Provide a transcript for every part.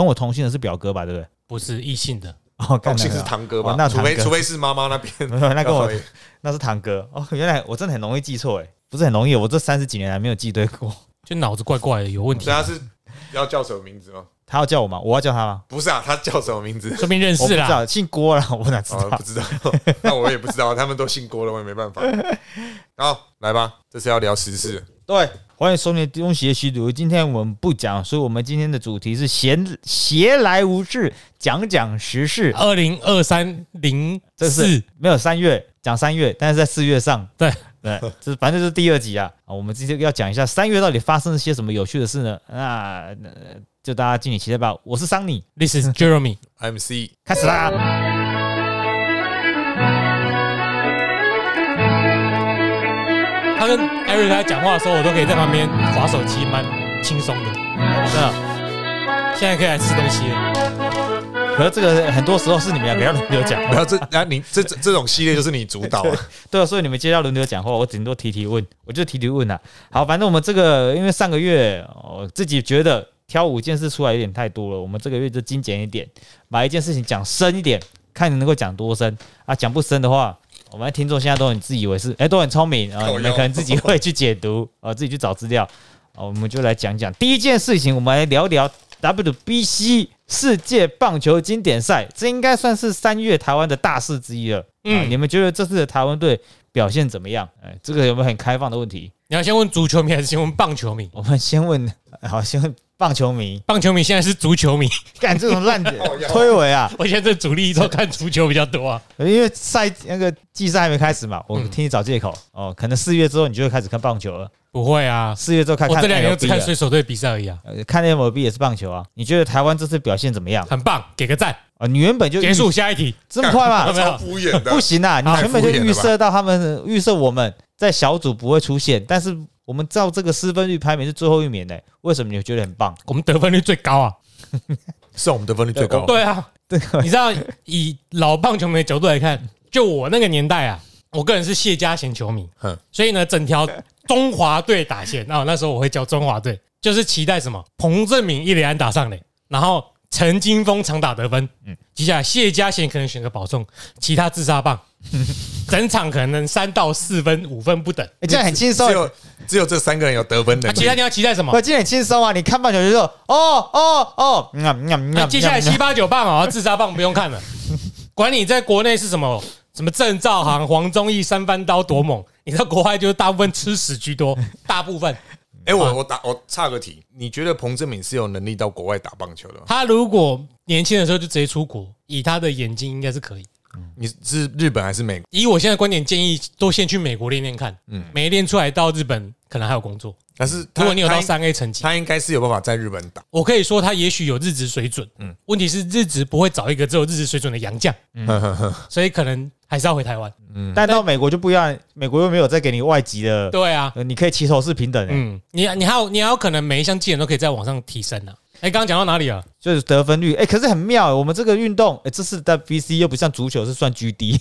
跟我同姓的是表哥吧，对不对？不是异性的，哦，干同姓是堂哥吧哦？那除非除非是妈妈那边，那跟我那是堂哥哦，原来我真的很容易记错哎，不是很容易，我这三十几年来没有记对过。就脑子怪怪的，有问题所以。他是要叫什么名字吗？他要叫我吗？我要叫他吗？不是啊，他叫什么名字？说明认识啦，道，姓郭了，我哪知哦，道不？知道，那我也不知道，他们都姓郭了，我也没办法。好，来吧，这次要聊时事，对，欢迎收听东邪西毒。今天我们不讲，所以我们今天的主题是闲闲来无事，讲讲时事。二零二三零这四是没有三月讲三月，但是在四月上。对对，这反正就是第二集啊。啊，我们今天要讲一下三月到底发生了些什么有趣的事呢？那、呃就大家敬请期待吧。我是桑尼，，This is Jeremy。MC 开始啦。他跟 Eric 在讲话的时候，我都可以在旁边划手机，蛮轻松的。真的，现在可以来吃东西了。可是这个很多时候是你们两个要轮流讲话，不要这啊，你这这这种系列就是你主导啊，对啊，所以你们接下来轮流讲话，我顶多提提问，我就提提问啊。好，反正我们这个因为上个月我自己觉得挑五件事出来有点太多了，我们这个月就精简一点，把一件事情讲深一点，看你能够讲多深啊。讲不深的话，我们的听众现在都很自以为是，哎、都很聪明啊，你们可能自己会去解读啊，自己去找资料啊。我们就来讲讲第一件事情，我们来聊聊 WBC 世界棒球经典赛，这应该算是三月台湾的大事之一了。嗯、嗯你们觉得这次的台湾队表现怎么样？哎，这个有没有很开放的问题？你要先问足球迷还是先问棒球迷？我们先问，好，先问棒球迷，棒球迷现在是足球迷，干这种烂 推诿啊！我现在这主力都看足球比较多啊。因为赛那个季赛还没开始嘛，我嗯听你找借口哦，可能四月之后你就会开始看棒球了。不会啊，四月之后开始看我这两天只看水手队比赛而已啊，呃看 MLB 也是棒球啊。你觉得台湾这次表现怎么样？很棒，给个赞。啊，你原本就结束，下一题。这么快吗？没有超敷衍的不。行啊！你原本就预设到他们预设我们在小组不会出现，但是我们照这个失分率排名是最后一名的，为什么你觉得很棒？我们得分率最高啊。是我们得分率最高，对啊，对，你知道以老棒球迷的角度来看，就我那个年代啊，我个人是谢家贤球迷哼，所以呢，整条中华队打线，那那时候我会叫中华队，就是期待什么？彭正明一连安打上垒，然后陈金峰常打得分，嗯，接下来谢家贤可能选个保送，其他自杀棒，整场可能三到四分、五分不等。哎这样很轻松只。有只有这三个人有得分那、能力。其他你要期待什么我？今天很轻松啊！你看棒球就说哦哦哦，嗯啊嗯啊嗯啊那接下来七八九棒啊，自杀棒不用看了，管你在国内是什么什么郑兆航、黄宗义三番刀多猛，你在国外就是大部分吃屎居多，大部分哎，我我打我差个题，你觉得彭正敏是有能力到国外打棒球的吗？他如果年轻的时候就直接出国，以他的眼睛应该是可以。你是日本还是美国？以我现在观点，建议都先去美国练练看，嗯，没练出来到日本可能还有工作。但是如果你有到三 A 成绩，他应该是有办法在日本打。我可以说他也许有日职水准，嗯，问题是日职不会找一个只有日职水准的洋将，嗯 所以可能还是要回台湾。嗯但到美国就不一样，美国又没有再给你外籍的，对啊，呃你可以齐头是平等的，嗯，你你还有你还有可能每一项技能都可以在往上提升啊。哎，刚刚讲到哪里啊？就是得分率。哎，可是很妙，我们这个运动，哎，这次的 BC 又不像足球是算 GD，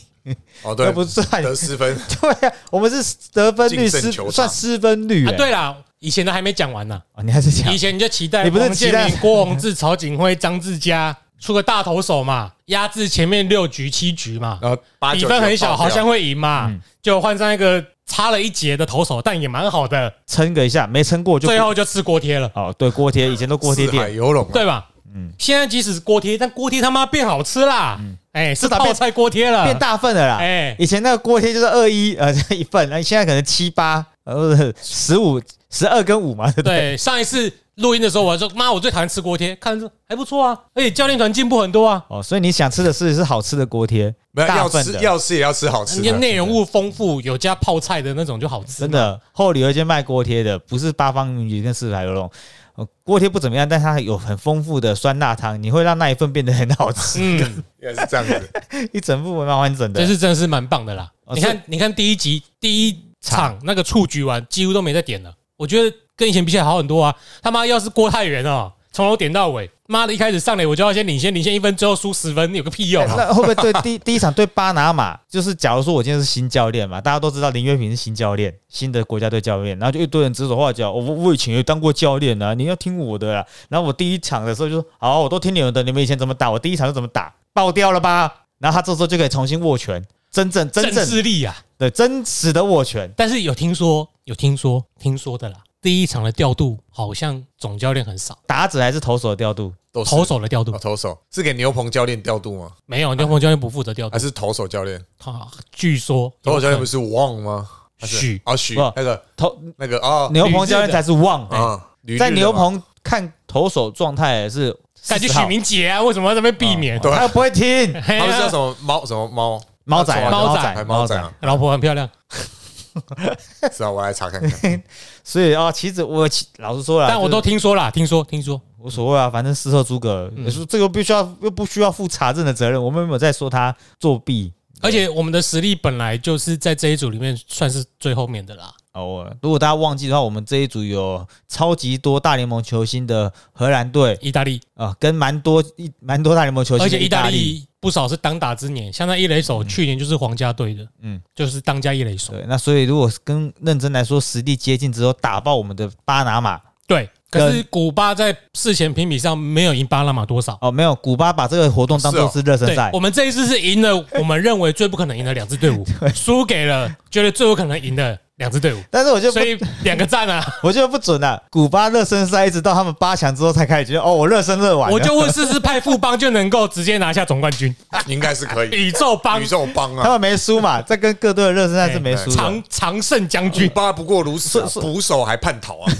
哦，对又，不算得失分。对啊，我们是得分率失算失分率。啊，哎，对啦，以前都还没讲完呢。啊，你还是讲。以前你就期待你不是王建期待。民、郭宏志、曹景辉、张志佳出个大投手嘛，压制前面六局七局嘛，然后比分很小，好像会赢嘛嗯，就换上一个差了一截的投手，但也蛮好的，撑个一下，没撑过就最后就吃锅贴了，哦，对，锅贴以前都锅贴店，游龙啊，对吧？嗯。现在即使是锅贴，但锅贴他妈变好吃啦，哎，是泡菜锅贴了，变大份了啦。哎，以前那个锅贴就是二一呃 一份，那现在可能七八呃十五十二跟五嘛，对不对？对，上一次录音的时候，我还说妈，我最讨厌吃锅贴，看着还不错啊，而且教练团进步很多啊，哦，所以你想吃的是是好吃的锅贴，没有要吃要吃也要吃好吃你的。内容物丰富，有加泡菜的那种就好吃，真。的。后里有一间卖锅贴的，不是八方云集跟四海游龙。呃锅贴不怎么样，但它有很丰富的酸辣汤，你会让那一份变得很好吃，嗯，原来是这样子，一整副蛮完整的这。是真的是蛮棒的啦。哦你看，你看第一集第一场那个蹴鞠完，几乎都没再点了。我觉得跟以前比起来好很多啊。他妈要是郭泰源哦，从头点到尾，妈的，一开始上来我就要先领先，领先一分，最后输十分，有个屁用啊！那会不会对 第第一场对巴拿马，就是假如说我今天是新教练嘛，大家都知道林月平是新教练，新的国家队教练，然后就一堆人指手画脚，我我以前也当过教练啊，你要听我的啦。然后我第一场的时候就说，好，我都听你们的，你们以前怎么打，我第一场就怎么打，爆掉了吧？然后他这时候就可以重新握拳，真正真正正势力啊！对真实的握拳。但是有听说，有听说，听说的啦。第一场的调度好像总教练很少，打者还是投手的调度？都是投手的调度哦投手是给牛棚教练调度吗？没有，牛棚教练不负责调度还。是投手教练？他据说投手教练不是是旺吗？许啊许不那个投那个哦牛棚教练才是旺，啊，吕在牛棚看投手状态是40号感觉许明杰啊，为什么要这边避免？对他又不会听他们是叫什么猫什么猫猫仔啊猫仔猫仔啊？老婆很漂亮，是啊，我来查看看。所以啊，其实我其老实说了，但我都就是听说啦，听说听说，无所谓啊，反正事后诸葛，嗯也是这个必须要又不需要负查证的责任，我们没有在说他作弊。而且我们的实力本来就是在这一组里面算是最后面的啦。哦，如果大家忘记的话，我们这一组有超级多大联盟球星的荷兰队意大利，啊，跟蛮多一蛮多大联盟球星而且意大大利。利不少是当打之年，像那一垒手去年就是皇家队的，嗯。嗯，就是当家一垒手。对，那所以如果跟认真来说，实力接近之后打爆我们的巴拿马对，可是古巴在事前评比上没有赢巴拿马多少。哦，没有，古巴把这个活动当做是热身对赛，我们这一次是赢了我们认为最不可能赢的两支队伍，输给了觉得最有可能赢的两支队伍，但是我就不所以两个赞啊！我觉得不准啊！古巴热身赛一直到他们八强之后才开始觉得，哦，我热身热完了，我就问试试派副帮就能够直接拿下总冠军，应该是可以。宇宙帮宇宙帮啊，他们没输嘛，在跟各队的热身赛是没输的，常常胜将古军。巴不过如此啊，是是捕手还叛逃啊，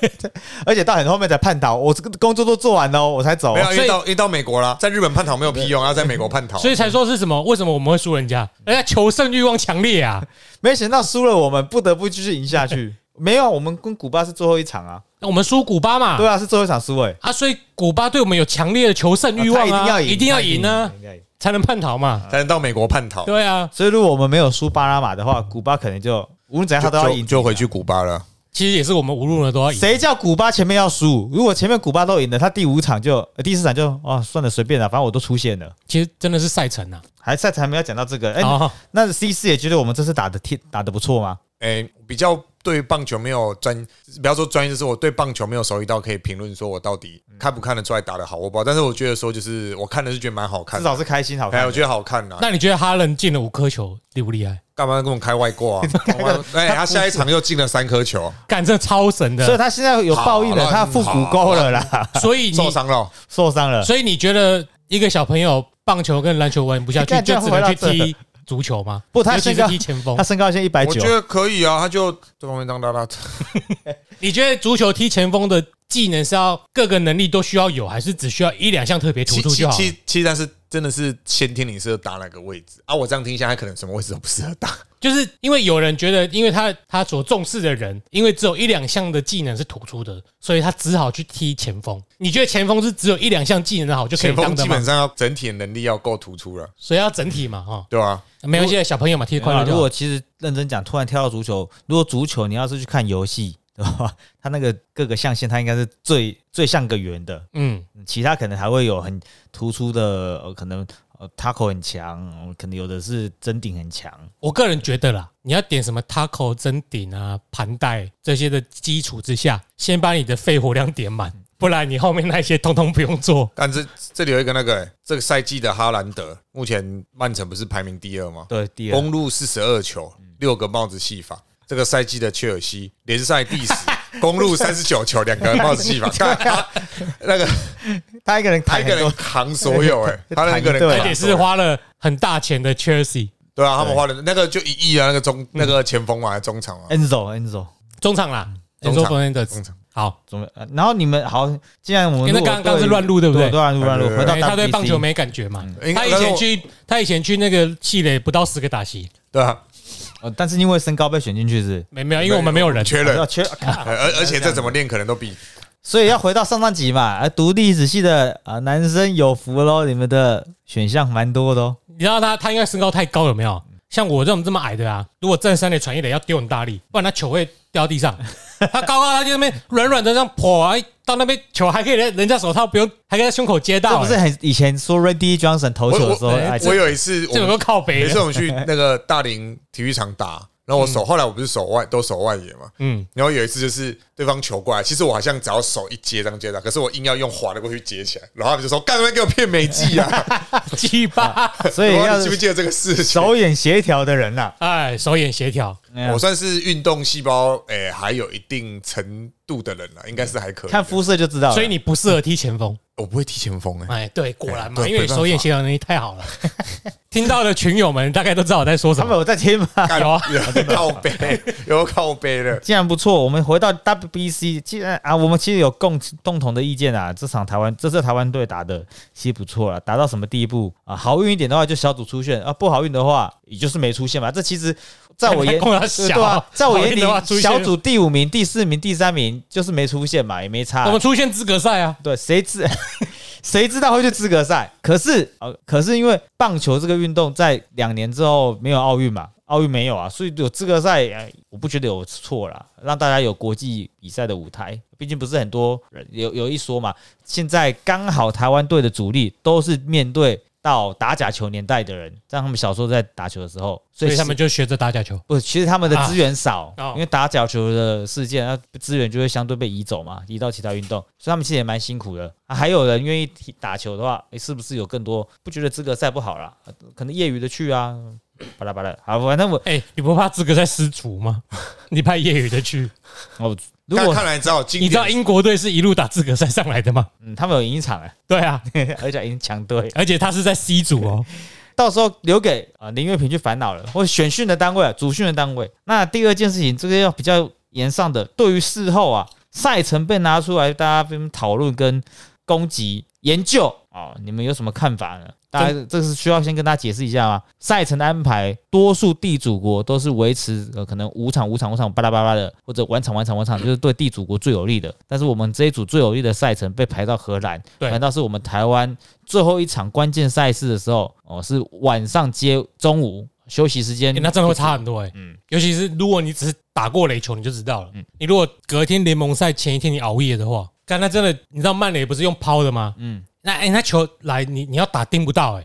而且到很后面才叛逃，我这个工作都做完了哦，我才走没。有，因为到因为到美国了，在日本叛逃没有屁用，要在美国叛逃，所以才说是什么？为什么我们会输人家？人家求胜欲望强烈啊！没想到输了，我们不得不继续赢下去。没有啊，我们跟古巴是最后一场啊，我们输古巴嘛，对啊，是最后一场输诶，啊，所以古巴对我们有强烈的求胜欲望一定要赢，一定要赢呢，才能叛逃嘛。才能到美国叛逃，对啊，所以如果我们没有输巴拿马的话，古巴可能就无论怎样他都要赢，就回去。古巴了。其实也是我们无论如何都要赢。谁叫古巴前面要输？如果前面古巴都赢了，他第五场就、呃第四场就哦算了，随便了，反正我都出现了。其实真的是赛程啊。还赛程还没有讲到这个，哎、哦，那 C 四也觉得我们这次打的踢打的不错吗？诶，比较对棒球没有专，不要说专业，就是我对棒球没有熟悉到可以评论说我到底看不看得出来打的好，我不好。但是我觉得说，就是我看的是觉得蛮好看的，至少是开心好看。我觉得好看呐。那你觉得哈伦进了五颗球厉不厉害？干嘛跟我开外挂啊？哎，他下一场又进了三颗球，干，这超神的。所以他现在有报应了，他腹股沟了啦，所以你，受伤了。受伤了。所以你觉得一个小朋友棒球跟篮球玩不下去，就只能去踢足球吗？不他是身高踢前锋他。身高现在一百九我觉，得可以啊，他就这方面当大大。你觉得足球踢前锋的技能是要各个能力都需要有，还是只需要一两项特别突出就好其？其其实但是真的是先天你适合打哪个位置啊？我这样听下来，可能什么位置都不适合打。就是因为有人觉得，因为他他所重视的人，因为只有一两项的技能是突出的，所以他只好去踢前锋。你觉得前锋是只有一两项技能的好就可以前当的吗锋基本？上要整体的能力要够突出了，所以要整体嘛，哈，对吧？没关系，小朋友嘛，踢得快如果。其实认真讲，突然跳到足球，如果足球你要是去看游戏，对吧？他那个各个象限，他应该是最最像个圆的，嗯，其他可能还会有很突出的，呃，可能呃 taco 很强，呃可能有的是真顶很强。我个人觉得啦，你要点什么 taco 真顶啊、盘带这些的基础之下，先把你的肺活量点满，不然你后面那些通通不用做。但这这里有一个那个、欸这个赛季的哈兰德，目前曼城不是排名第二吗？对，第二公路四十二球，六个帽子戏法。这个赛季的切尔西联赛第十，公路三十九球，两个帽子戏法。看他那个他一个人他一个人扛所有、欸，哎，他那个人对而且是花了很大钱的 Chelsea 对啊，他们花了那个就一亿啊，那个中那个前锋嘛，还是中场啊，Enzo Enzo 中场啦中 Enzo 场 Fernandez 中场。好，怎么？呃然后你们好，既然我们因为刚刚是对乱录对不对？对，乱录乱录。对回到他对棒球没感觉嘛。他以前去他以前去那个气垒不到十个打席，对啊，呃但是因为身高被选进去是，没没有，因为我们没有人。缺人要，缺，而而而且这怎么练，可能都比所以要回到上上集嘛。而读历史系的啊男生有福喽，你们的选项蛮多的哦。你知道他他应该身高太高有没有？像我这种这么矮的啊，如果正三垒传一垒要丢很大力，不然他球会掉地上。他高高，他就那边软软的这样跑啊，到那边球还可以人人家手套不用，还可以在胸口接到。这不是很以前说 Randy Johnson 投球的时候，我哎我有一次，这有个靠北有一次，我们去那个大林体育场打，然后我手后来我不是手腕都手腕野嘛，嗯，然后有一次就是对方球过来，其实我好像只要手一接这样接到，可是我硬要用滑的过去接起来，然后他们就说干什么给我骗美技啊？鸡巴，所以要记不记得这个事情？手眼协调的人呐、哎，手眼协调，啊我算是运动细胞，哎、还有一定程度的人了，应该是还可以。看肤色就知道了。所以你不适合踢前锋。我不会踢前锋、诶，哎，对，果然嘛，对因为手眼协调能力太好了。听到的群友们大概都知道我在说什么。他们有在听吗？有啊有靠背，有靠背的。既然不错，我们回到 WBC，既然啊，我们其实有共共同的意见啊。这场台湾这次台湾队打的其实不错了，打到什么地步啊？好运一点的话就小组出线啊，不好运的话也就是没出现嘛。这其实在我眼还供他小对啊，在我眼里，小组第五名、第四名、第三名就是没出现嘛，也没差我。们出现资格赛啊，对，谁知 谁知道会去资格赛？可是呃，可是因为棒球这个运动在两年之后没有奥运嘛，奥运没有啊，所以有资格赛，哎，我不觉得有错啦，让大家有国际比赛的舞台。毕竟不是很多人有有一说嘛，现在刚好台湾队的主力都是面对到打假球年代的人，让他们小时候在打球的时候，所以他们就学着打假球。不，其实他们的资源少，因为打假球的事件，那资源就会相对被移走嘛，移到其他运动，所以他们其实也蛮辛苦的。啊、还有人愿意踢打球的话，诶，是不是有更多？不觉得资格赛不好啦？呃可能业余的去啊，巴拉巴拉。好，反正我哎，你不怕资格赛失足吗？你派业余的去？哦如果看来知道你知道，英国队是一路打资格赛上来的吗？嗯他们有赢一场哎，对啊，而且赢强队，而且他是在 C 组哦。到时候留给啊林月平去烦恼了，或选训的单位、啊、主训的单位。那第二件事情，这个要比较严上的，对于事后啊赛程被拿出来，大家边讨论跟攻击研究啊、你们有什么看法呢？大家这是需要先跟大家解释一下吗？赛程的安排，多数地主国都是维持呃可能五场五场五场巴拉巴拉的，或者晚场晚场晚场，就是对地主国最有利的。但是我们这一组最有利的赛程被排到荷兰，对反倒是我们台湾最后一场关键赛事的时候，哦是晚上接中午休息时间欸，那真的会差很多哎、嗯尤其是如果你只是打过垒球，你就知道了。嗯你如果隔天联盟赛前一天你熬夜的话，干那真的，你知道曼垒不是用抛的吗？嗯，那哎、那球来你你要打盯不到哎、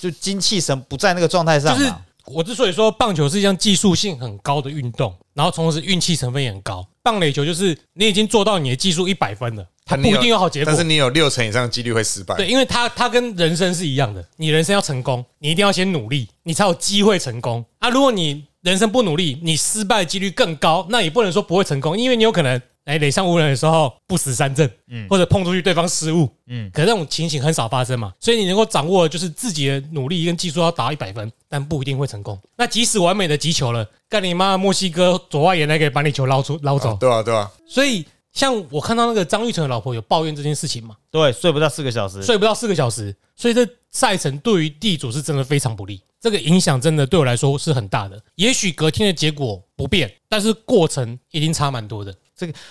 就精气神不在那个状态上就是。我之所以说棒球是一项技术性很高的运动，然后同时运气成分也很高。棒垒球就是你已经做到你的技术一百分了，它不一定有好结果但。是你有六成以上的几率会失败。对，因为它它跟人生是一样的，你人生要成功，你一定要先努力，你才有机会成功啊。如果你人生不努力，你失败几率更高，那也不能说不会成功，因为你有可能哎垒上无人的时候不死三振，嗯。或者碰出去对方失误，嗯。可是这种情形很少发生嘛，所以你能够掌握的就是自己的努力跟技术要达到一百分，但不一定会成功。那即使完美的击球了，干你妈墨西哥左外野那个把你球捞出捞走。啊，对啊，对啊，所以像我看到那个张玉成的老婆有抱怨这件事情嘛，对，睡不到四个小时，睡不到四个小时，所以这赛程对于地主是真的非常不利，这个影响真的对我来说是很大的。也许隔天的结果不变，但是过程一定差蛮多的。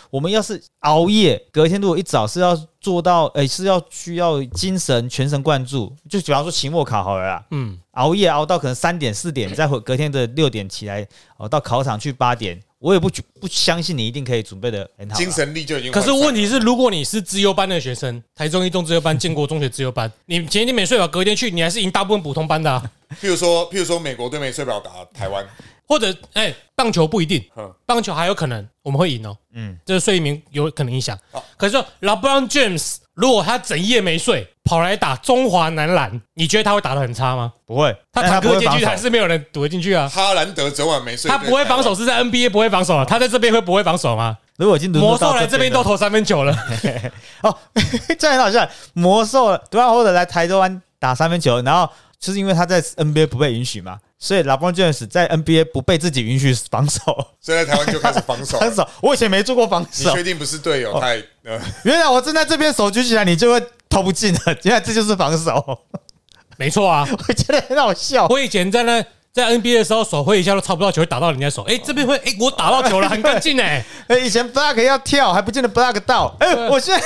我们要是熬夜，隔天如果一早是要做到，诶、是要需要精神全神贯注，就比方说期末考好了啦，嗯，熬夜熬到可能三点四点，再回隔天的六点起来，哦，到考场去八点，我也不觉不相信你一定可以准备的很好。精神力就已经可。是问题是，如果你是资优班的学生，台中一中资优班、建国中学资优班，你前一天没睡饱，隔天去，你还是赢大部分普通班的、啊。譬如说，譬如说，美国队没睡饱打台湾，或者，哎、棒球不一定嗯，棒球还有可能我们会赢哦。嗯，这个睡眠有可能影响好。可是说 LeBron James 如果他整夜没睡，跑来打中华男篮，你觉得他会打得很差吗？不会，他但坦克进去还是没有人堵得进去啊。哈兰德昨晚没睡，他不会防守，是在 NBA 不会防守啊，他在这边会不会防守吗？如果已经轮魔到兽来这边都投三分球了，哦，这样很好笑。魔兽对啊，或者来台湾打三分球，然后就是因为他在 NBA 不被允许嘛，所以 LeBron James 在 NBA 不被自己允许防守。所以在台湾就开始防守。防守，我以前没做过防守，你确定不是队友太呃？原来我正在这边手举起来，你就会投不进了。原来这就是防守，没错啊。我觉得很好笑。我以前在那在 NBA 的时候，手挥一下都抄不到球，会打到人家手。哎，这边会，哎，我打到球了，很干净哎。哎，以前 block 要跳，还不见得 block 到。哎，我现在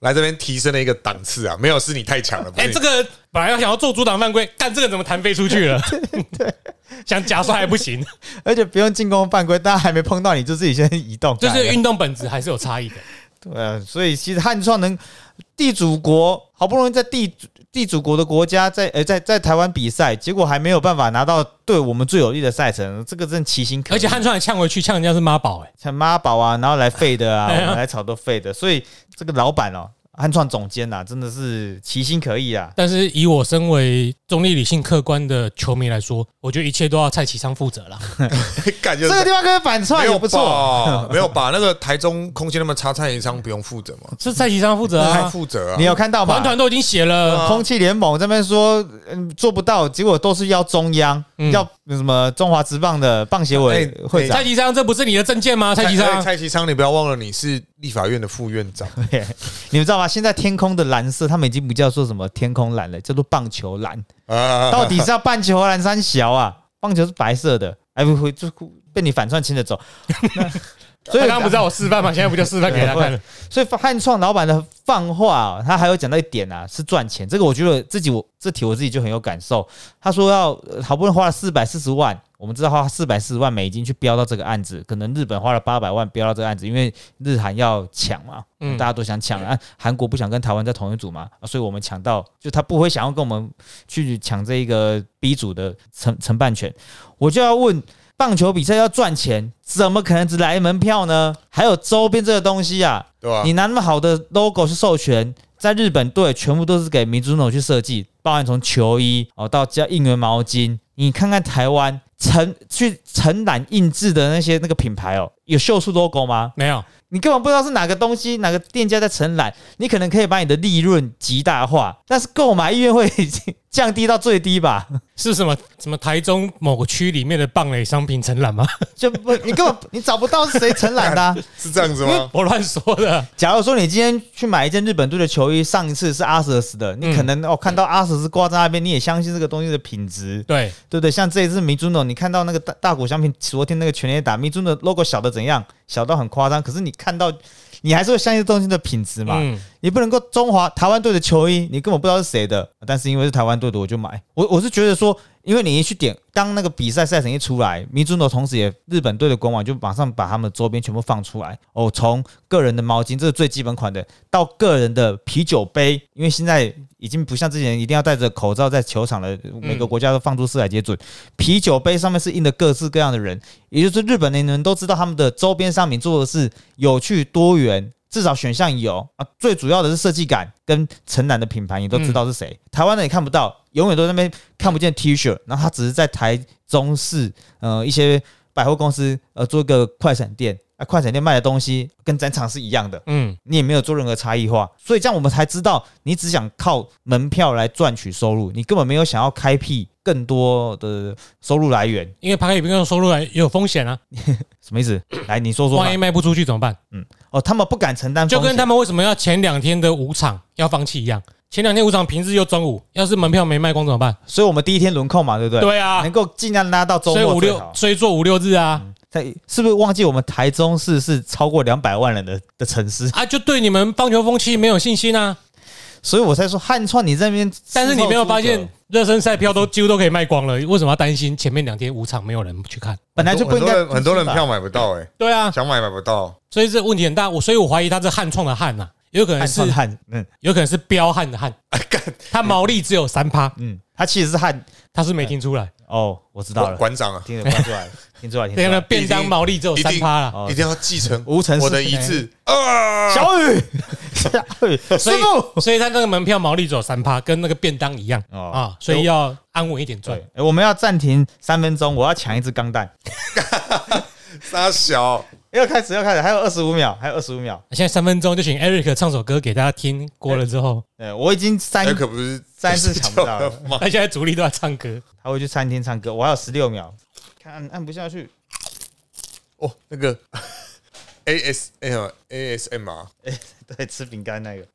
来这边提升了一个档次啊，没有是你太强了，不哎，是这个本来要想要做阻挡犯规，干这个怎么弹飞出去了？想假摔还不行，而且不用进攻犯规，大家还没碰到你就自己先移动，就是运动本质还是有差异的。对啊，所以其实汉创能地主国好不容易在地地主国的国家在呃在在台湾比赛，结果还没有办法拿到对我们最有利的赛程，这个真奇心可疑。而且汉创还呛回去，呛人家是妈宝，哎，像妈宝啊，然后来废的啊，来炒都废的，所以这个老板哦，汉创总监呐、真的是其心可疑啊。但是以我身为中立、理性、客观的球迷来说，我觉得一切都要蔡启昌负责了。感觉这个地方跟反串没有也不错，吧？没有把？那个台中空气那么差，蔡启昌不用负责吗？是蔡启昌负责啊，负责啊你？有看到吗团？团都已经写了，空气联盟这边说，嗯，做不到，结果都是要中央，嗯要什么中华职棒的棒协委哎会长蔡，启昌，这不是你的证件吗？蔡启哎昌，蔡启昌，你不要忘了你是立法院的副院长，你们知道吗？现在天空的蓝色，他们已经不叫做什么天空蓝了，叫做棒球蓝。啊，到底是要棒球蓝三小啊？棒球是白色的，哎不会就被你反串亲着走。所以他刚刚不知道我示范吗？现在不就示范给他看了？所以汉创老板的放话、啊，他还有讲到一点啊，是赚钱。这个我觉得自己我这题我自己就很有感受。他说要呃好不容易花了四百四十万，我们知道花四百四十万美金去标到这个案子，可能日本花了八百万标到这个案子，因为日韩要抢嘛，嗯大家都想抢啊，韩国不想跟台湾在同一组嘛，啊所以我们抢到，就他不会想要跟我们去抢这一个 B 组的承承办权，我就要问。棒球比赛要赚钱，怎么可能只来门票呢？还有周边这个东西啊，对吧你？拿那么好的 logo 去授权，在日本队全部都是给民主诺去设计，包含从球衣哦到加应援毛巾，你看看台湾承去承揽印制的那些那个品牌哦，有秀出 logo 吗？没有，你根本不知道是哪个东西，哪个店家在承揽，你可能可以把你的利润极大化，但是购买意愿会降低到最低吧？是什么什么台中某个区里面的棒垒商品承揽吗？就不，你根本你找不到是谁承揽的啊、是这样子吗？我乱说的。假如说你今天去买一件日本队的球衣，上一次是阿瑟斯的，你可能、哦看到阿瑟斯挂在那边，你也相信这个东西的品质，对，对不对？像这一次米朱诺，你看到那个大大谷翔平昨天那个全垒打，米朱诺 logo 小的怎样，小到很夸张，可是你看到，你还是会相信东西的品质嘛？你不能够中华台湾队的球衣，你根本不知道是谁的，但是因为是台湾队的，我就买。我我是觉得说，因为你一去点，当那个比赛赛程一出来，米祖诺同时也日本队的官网就马上把他们周边全部放出来。哦，从个人的毛巾，这是最基本款的，到个人的啤酒杯，因为现在已经不像之前一定要戴着口罩在球场了，每个国家都放出四海皆准。啤酒杯上面是印的各式各样的人，也就是日本的人都知道他们的周边商品做的是有趣多元，至少选项有啊。最主要的是设计感跟城南的品牌，你都知道是谁。台湾的也看不到，永远都在那边看不见 T 恤，然后他只是在台中市呃一些百货公司呃做一个快闪店。啊，快闪店卖的东西跟展场是一样的，嗯，你也没有做任何差异化，所以这样我们才知道，你只想靠门票来赚取收入，你根本没有想要开辟更多的收入来源，因为拍影片收入来也有风险啊，什么意思？来，你说说嘛万一。卖不出去怎么办？嗯哦，他们不敢承担，就跟他们为什么要前两天的五场要放弃一样。前两天五场平日又中午，要是门票没卖光怎么办？所以我们第一天轮空嘛，对不对？对啊能，够尽量拉到周所以五六。所以做五六日啊，在是不是忘记我们台中市是超过两百万人的的城市？啊，就对你们棒球风气没有信心啊。所以我才说汉创你这边，但是你没有发现，热身赛票都几乎都可以卖光了，为什么要担心前面两天五场没有人去看？本来就不应该很多人票买不到，哎，对啊，想买买不到。所以这问题很大。我所以我怀疑他是汉创的汉呐，有可能是汉，嗯有可能是彪悍的悍，他毛利只有三趴，嗯，他其实是汉他是没听出来，哦，我知道了，馆长啊，听得听出来了，听出来，听出那个来了。便当毛利只有三趴了。哦一定要继承无尘我的遗志 啊！小雨，小雨，师所以傅，所以他那个门票毛利只有三趴，跟那个便当一样哦啊，所以要安稳一点赚。，诶我们要暂停三分钟，我要抢一只钢弹。沙小，要开始，要开始，还有二十五秒，还有二十五秒。现在三分钟就请 Eric 唱首歌给大家听，过了之后，对，我已经三那可不是三次抢不到了？他现在主力都在唱歌，他会去餐厅唱歌，我还有十六秒，看按按不下去。哦，那个 A S M A S M 啊，对，吃饼干那个，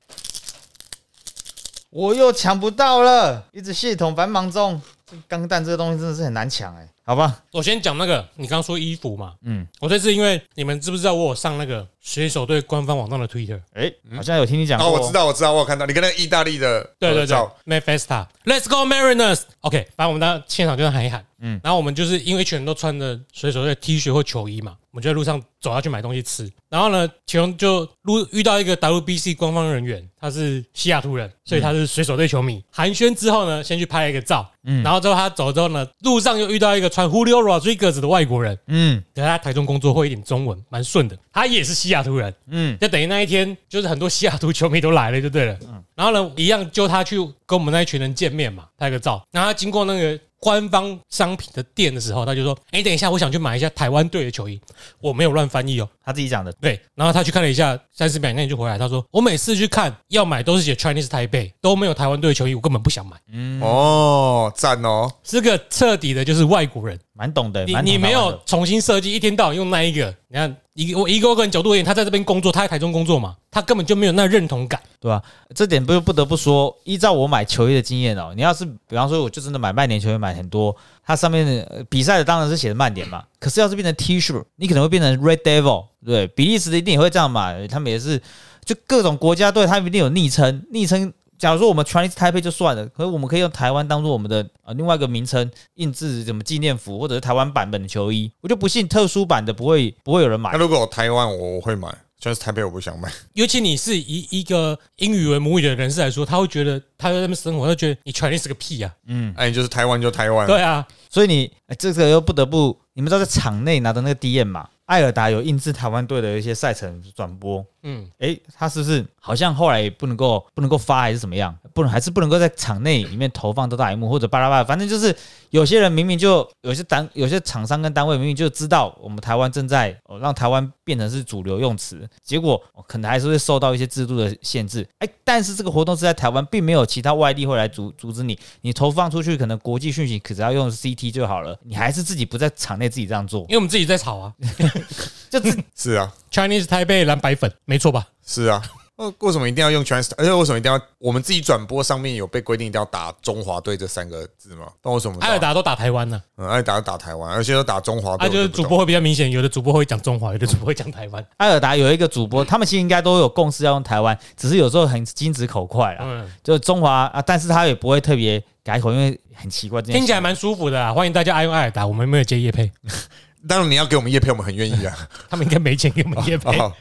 我又抢不到了，一直系统繁忙中。这钢弹这个东西真的是很难抢哎、好好吧？我先讲那个，你刚刚说衣服嘛，嗯，我这次因为你们知不知道我有上那个水手队官方网站的 Twitter？哎，好像有听你讲哦，过，我知道，我知道，我有看到你跟那个意大利的对对对。合照，m a f e s t a l e t s go Mariners。OK，反正我们到现场就喊一喊，嗯，然后我们就是因为一群人都穿着水手队 T 恤或球衣嘛，我们就在路上走下去买东西吃，然后呢，其中就路遇到一个 WBC 官方人员，他是西雅图人，所以他是水手队球迷。寒暄之后呢，先去拍了一个照，嗯，然后之后他走之后呢，路上又遇到一个穿 Julio Rodriguez 的外国人，嗯可是他台中工作会一点中文，蛮顺的。他也是西雅图人，嗯，就等于那一天就是很多西雅图球迷都来了，就对了。嗯然后呢，一样就他去跟我们那一群人见面嘛，拍个照。然后他经过那个官方商品的店的时候，他就说：“哎，等一下，我想去买一下台湾队的球衣。”我没有乱翻译哦。他自己讲的，对，然后他去看了一下，三十秒内就回来，他说：“我每次去看要买都是写 Chinese 台北，都没有台湾队的球衣，我根本不想买。嗯哦，赞哦，是个彻底的就是外国人。”蛮懂的，你蛮懂你没有重新设计，一天到晚用那一个，你看一个我一个个人角度而言，他在这边工作，他在台中工作嘛，他根本就没有那认同感。对吧？这点不不得不说，依照我买球衣的经验哦，你要是比方说，我就真的买曼联球衣买很多，它上面的呃比赛的当然是写的曼联嘛，可是要是变成 T 恤，你可能会变成 Red Devil，对，比利时的一定也会这样嘛，他们也是就各种国家队，他们一定有昵称，昵称。假如说我们 Chinese Taipei 就算了，可是我们可以用台湾当做我们的呃另外一个名称，印制什么纪念服或者是台湾版本的球衣，我就不信特殊版的不会不会有人买那。如果有台湾，我我会买，但是台北我不想买。尤其你是以一个英语为母语的人士来说，他会觉得他在那边生活，他会觉得你 Chinese 是个屁啊！嗯哎，你就是台湾就台湾，对啊，所以你呃这个又不得不，你们知道在场内拿的那个 DM 嘛？艾尔达有印制台湾队的一些赛程转播，嗯，诶，他是不是好像后来不能够不能够发还是怎么样？不能还是不能够在场内里面投放到大荧幕或者巴拉巴拉，反正就是有些人明明就有些单有些厂商跟单位明明就知道我们台湾正在、哦、让台湾变成是主流用词，结果、哦可能还是会受到一些制度的限制。哎，但是这个活动是在台湾，并没有其他外地会来阻阻止你，你投放出去可能国际讯息可只要用 CT 就好了，你还是自己不在场内自己这样做因，为我们自己在吵啊 就是是啊，，Chinese 台北蓝白粉，没错吧？是啊。呃，为什么一定要用 Chinese？而且为什么一定要我们自己转播上面有被规定一定要打中华队这三个字吗？那为什么艾尔达都打台湾呢，嗯，艾尔达打台湾，而且都打中华队，啊，就是主播会比较明显，有的主播会讲中华，有的主播会讲台湾。艾尔达有一个主播，他们其实应该都有共识要用台湾，只是有时候很金子口快啊，嗯，就中华啊，但是他也不会特别改口，因为很奇怪。听起来蛮舒服的啊，欢迎大家爱用艾尔达，我们没有接叶配，当然你要给我们叶配，我们很愿意啊。他们应该没钱给我们叶配。哦，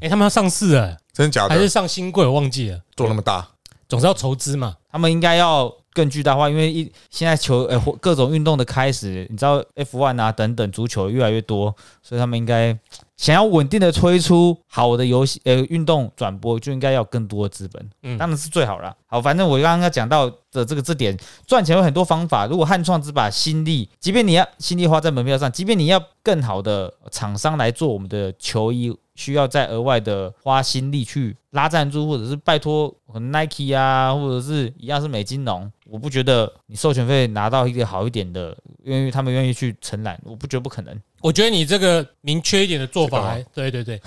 哎，他们要上市了，真的假还是？上新贵？我忘记了，做那么大，总是要筹资嘛。他们应该要更巨大化，因为一现在球呃或各种运动的开始，你知道 F1 啊等等足球越来越多，所以他们应该想要稳定的推出好的游戏呃运动转播，就应该要更多的资本，嗯当然是最好了。好，反正我刚刚要讲到的这个这点，赚钱有很多方法。如果汉创只把心力，即便你要心力花在门票上，即便你要更好的厂商来做我们的球衣。需要再额外的花心力去拉赞助，或者是拜托 Nike 啊，或者是一样是美金农，我不觉得你授权费拿到一个好一点的，因为他们愿意去承揽，我不觉得不可能。我觉得你这个明确一点的做法对对对，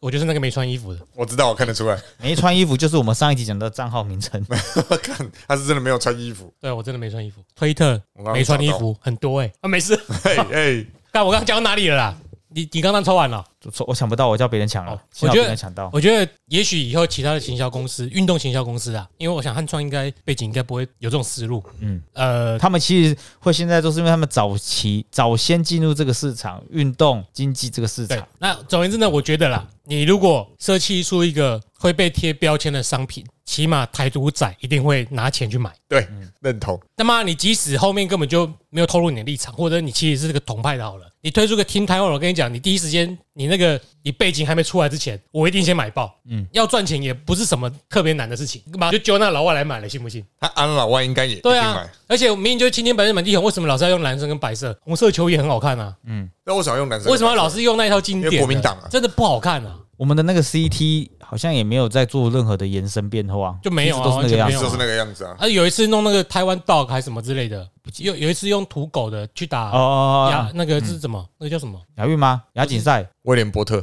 我就是那个没穿衣服的。我知道，我看得出来。没穿衣服就是我们上一集讲的账号名称。看他是真的没有穿衣服。对我真的没穿衣服。推特没穿衣，服很多哎、啊没事。哎哎，但我刚刚讲到哪里了啦？你你刚刚抽完了？我我抢不到，我叫别人抢了我觉得抢到。我觉得也许以后其他的行销公司、运动行销公司啊，因为我想汉创应该背景应该不会有这种思路。嗯，呃，他们其实会现在都是因为他们早期早先进入这个市场，运动经济这个市场。，那总而言之呢，我觉得啦，你如果设计出一个会被贴标签的商品，起码台独仔一定会拿钱去买。对，认同。那么你即使后面根本就没有透露你的立场，或者你其实是这个同派的好了，你推出个听台湾，我跟你讲，你第一时间你那个你背景还没出来之前，我一定先买爆。嗯，要赚钱也不是什么特别难的事情，干嘛就揪那老外来买了，信不信？他安老外应该也对啊。，而且明明就是青天白日满地红，为什么老是要用蓝色跟白色？红色球衣很好看啊，嗯那为什么要用蓝色？为什么老是用那一套经典？因为国民党啊真的不好看啊，我们的那个 CT 好像也没有在做任何的延伸变化，就没有啊都是那个样子完全没有。就是那个样子啊？啊，有一次弄那个台湾 dog 还是什么之类的，有有一次用土狗的去打哦那个是什么？那个叫什么？亚运吗？亚锦赛威廉波特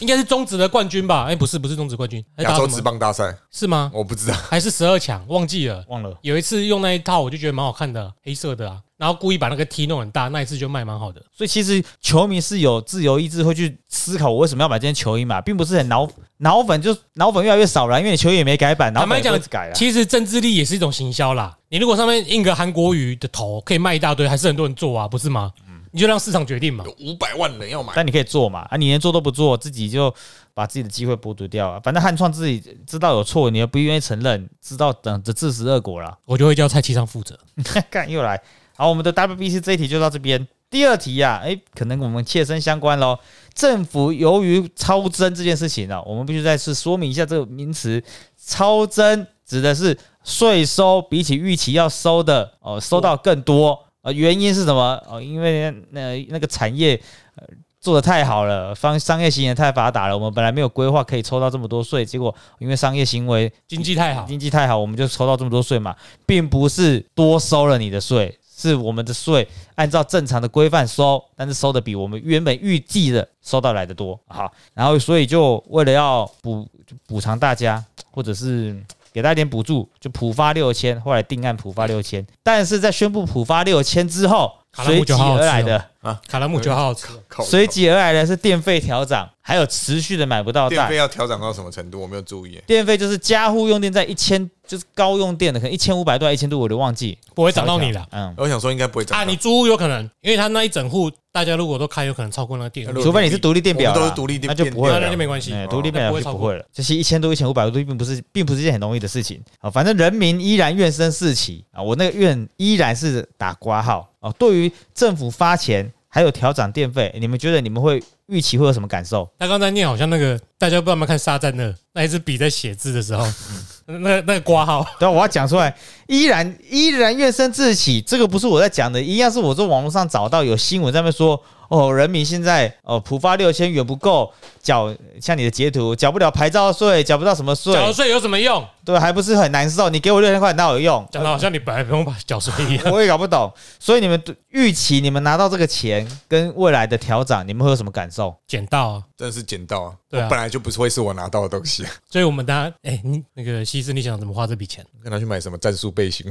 应该是中职的冠军吧？哎，不是，不是中职冠军，亚洲职棒大赛，是吗？我不知道。还是十二强？忘记了。忘了。有一次用那一套，我就觉得蛮好看的，黑色的啊。然后故意把那个 T 弄很大，那一次就卖蛮好的。所以其实球迷是有自由意志，会去思考我为什么要买这件球衣嘛，并不是很脑脑粉，就脑粉越来越少了，因为你球衣也没改版，脑粉也坦白讲不会改了。其实政治力也是一种行销啦。你如果上面印个韩国瑜的头，可以卖一大堆，还是很多人做啊，不是吗？你就让市场决定嘛。有五百万人要买，但你可以做嘛，啊，你连做都不做，自己就把自己的机会剥夺掉啊。反正汉创自己知道有错，你又不愿意承认，知道等着自食恶果啦。我就会叫蔡其昌负责。看又来，好，我们的 WBC 这一题就到这边。第二题呀、诶，可能我们切身相关喽。政府由于超增这件事情呢、我们必须再次说明一下这个名词。超增指的是税收比起预期要收的哦，收到更多。呃，原因是什么？哦，因为那那个产业呃做的太好了，方商业行为太发达了，我们本来没有规划可以抽到这么多税，结果因为商业行为经济太好，经济太好，我们就抽到这么多税嘛，并不是多收了你的税，是我们的税按照正常的规范收，但是收的比我们原本预计的收到来的多。好，然后所以就为了要补补偿大家，或者是给大家点补助，就普发六千，后来定案普发六千，但是在宣布普发六千之后，随即而来的啊。卡拉木就好好吃。随即而来的是电费调涨，还有持续的买不到电费。要调涨到什么程度？我没有注意。电费就是家户用电在一千，就是高用电的，可能一千五百度一千度，我都忘记。不会涨到你的嗯，我想说应该不会涨啊！你租屋有可能，因为他那一整户，大家如果都开，有可能超过那个电除非你是独立电表，我们都是独立电那就不会了，那就没关系独立电表就不会了。这些一千多、一千五百多，并不是，并不是一件很容易的事情啊。反正人民依然怨声四起啊，我那个怨依然是打挂号啊。对于政府发钱还有调涨电费，你们觉得你们会预期会有什么感受？他刚才念好像那个，大家不知道有没有看《沙赞那》那一支笔在写字的时候，那那个挂号，对啊，我要讲出来，依然依然怨声自起，这个不是我在讲的，一样是我在网络上找到有新闻上面说，哦，人民现在哦普发六千元不够缴，像你的截图缴不了牌照税，缴不到什么税，缴税有什么用？对，还不是很难受，你给我六千块那有用？讲的好像你本来不用把缴税一样。我也搞不懂，所以你们预期你们拿到这个钱跟未来的调整，你们会有什么感受？捡到啊！真的是捡到啊！对啊我本来就不是会是我拿到的东西，所以我们大家，哎、你那个西施，你想怎么花这笔钱？跟他去买什么战术背心，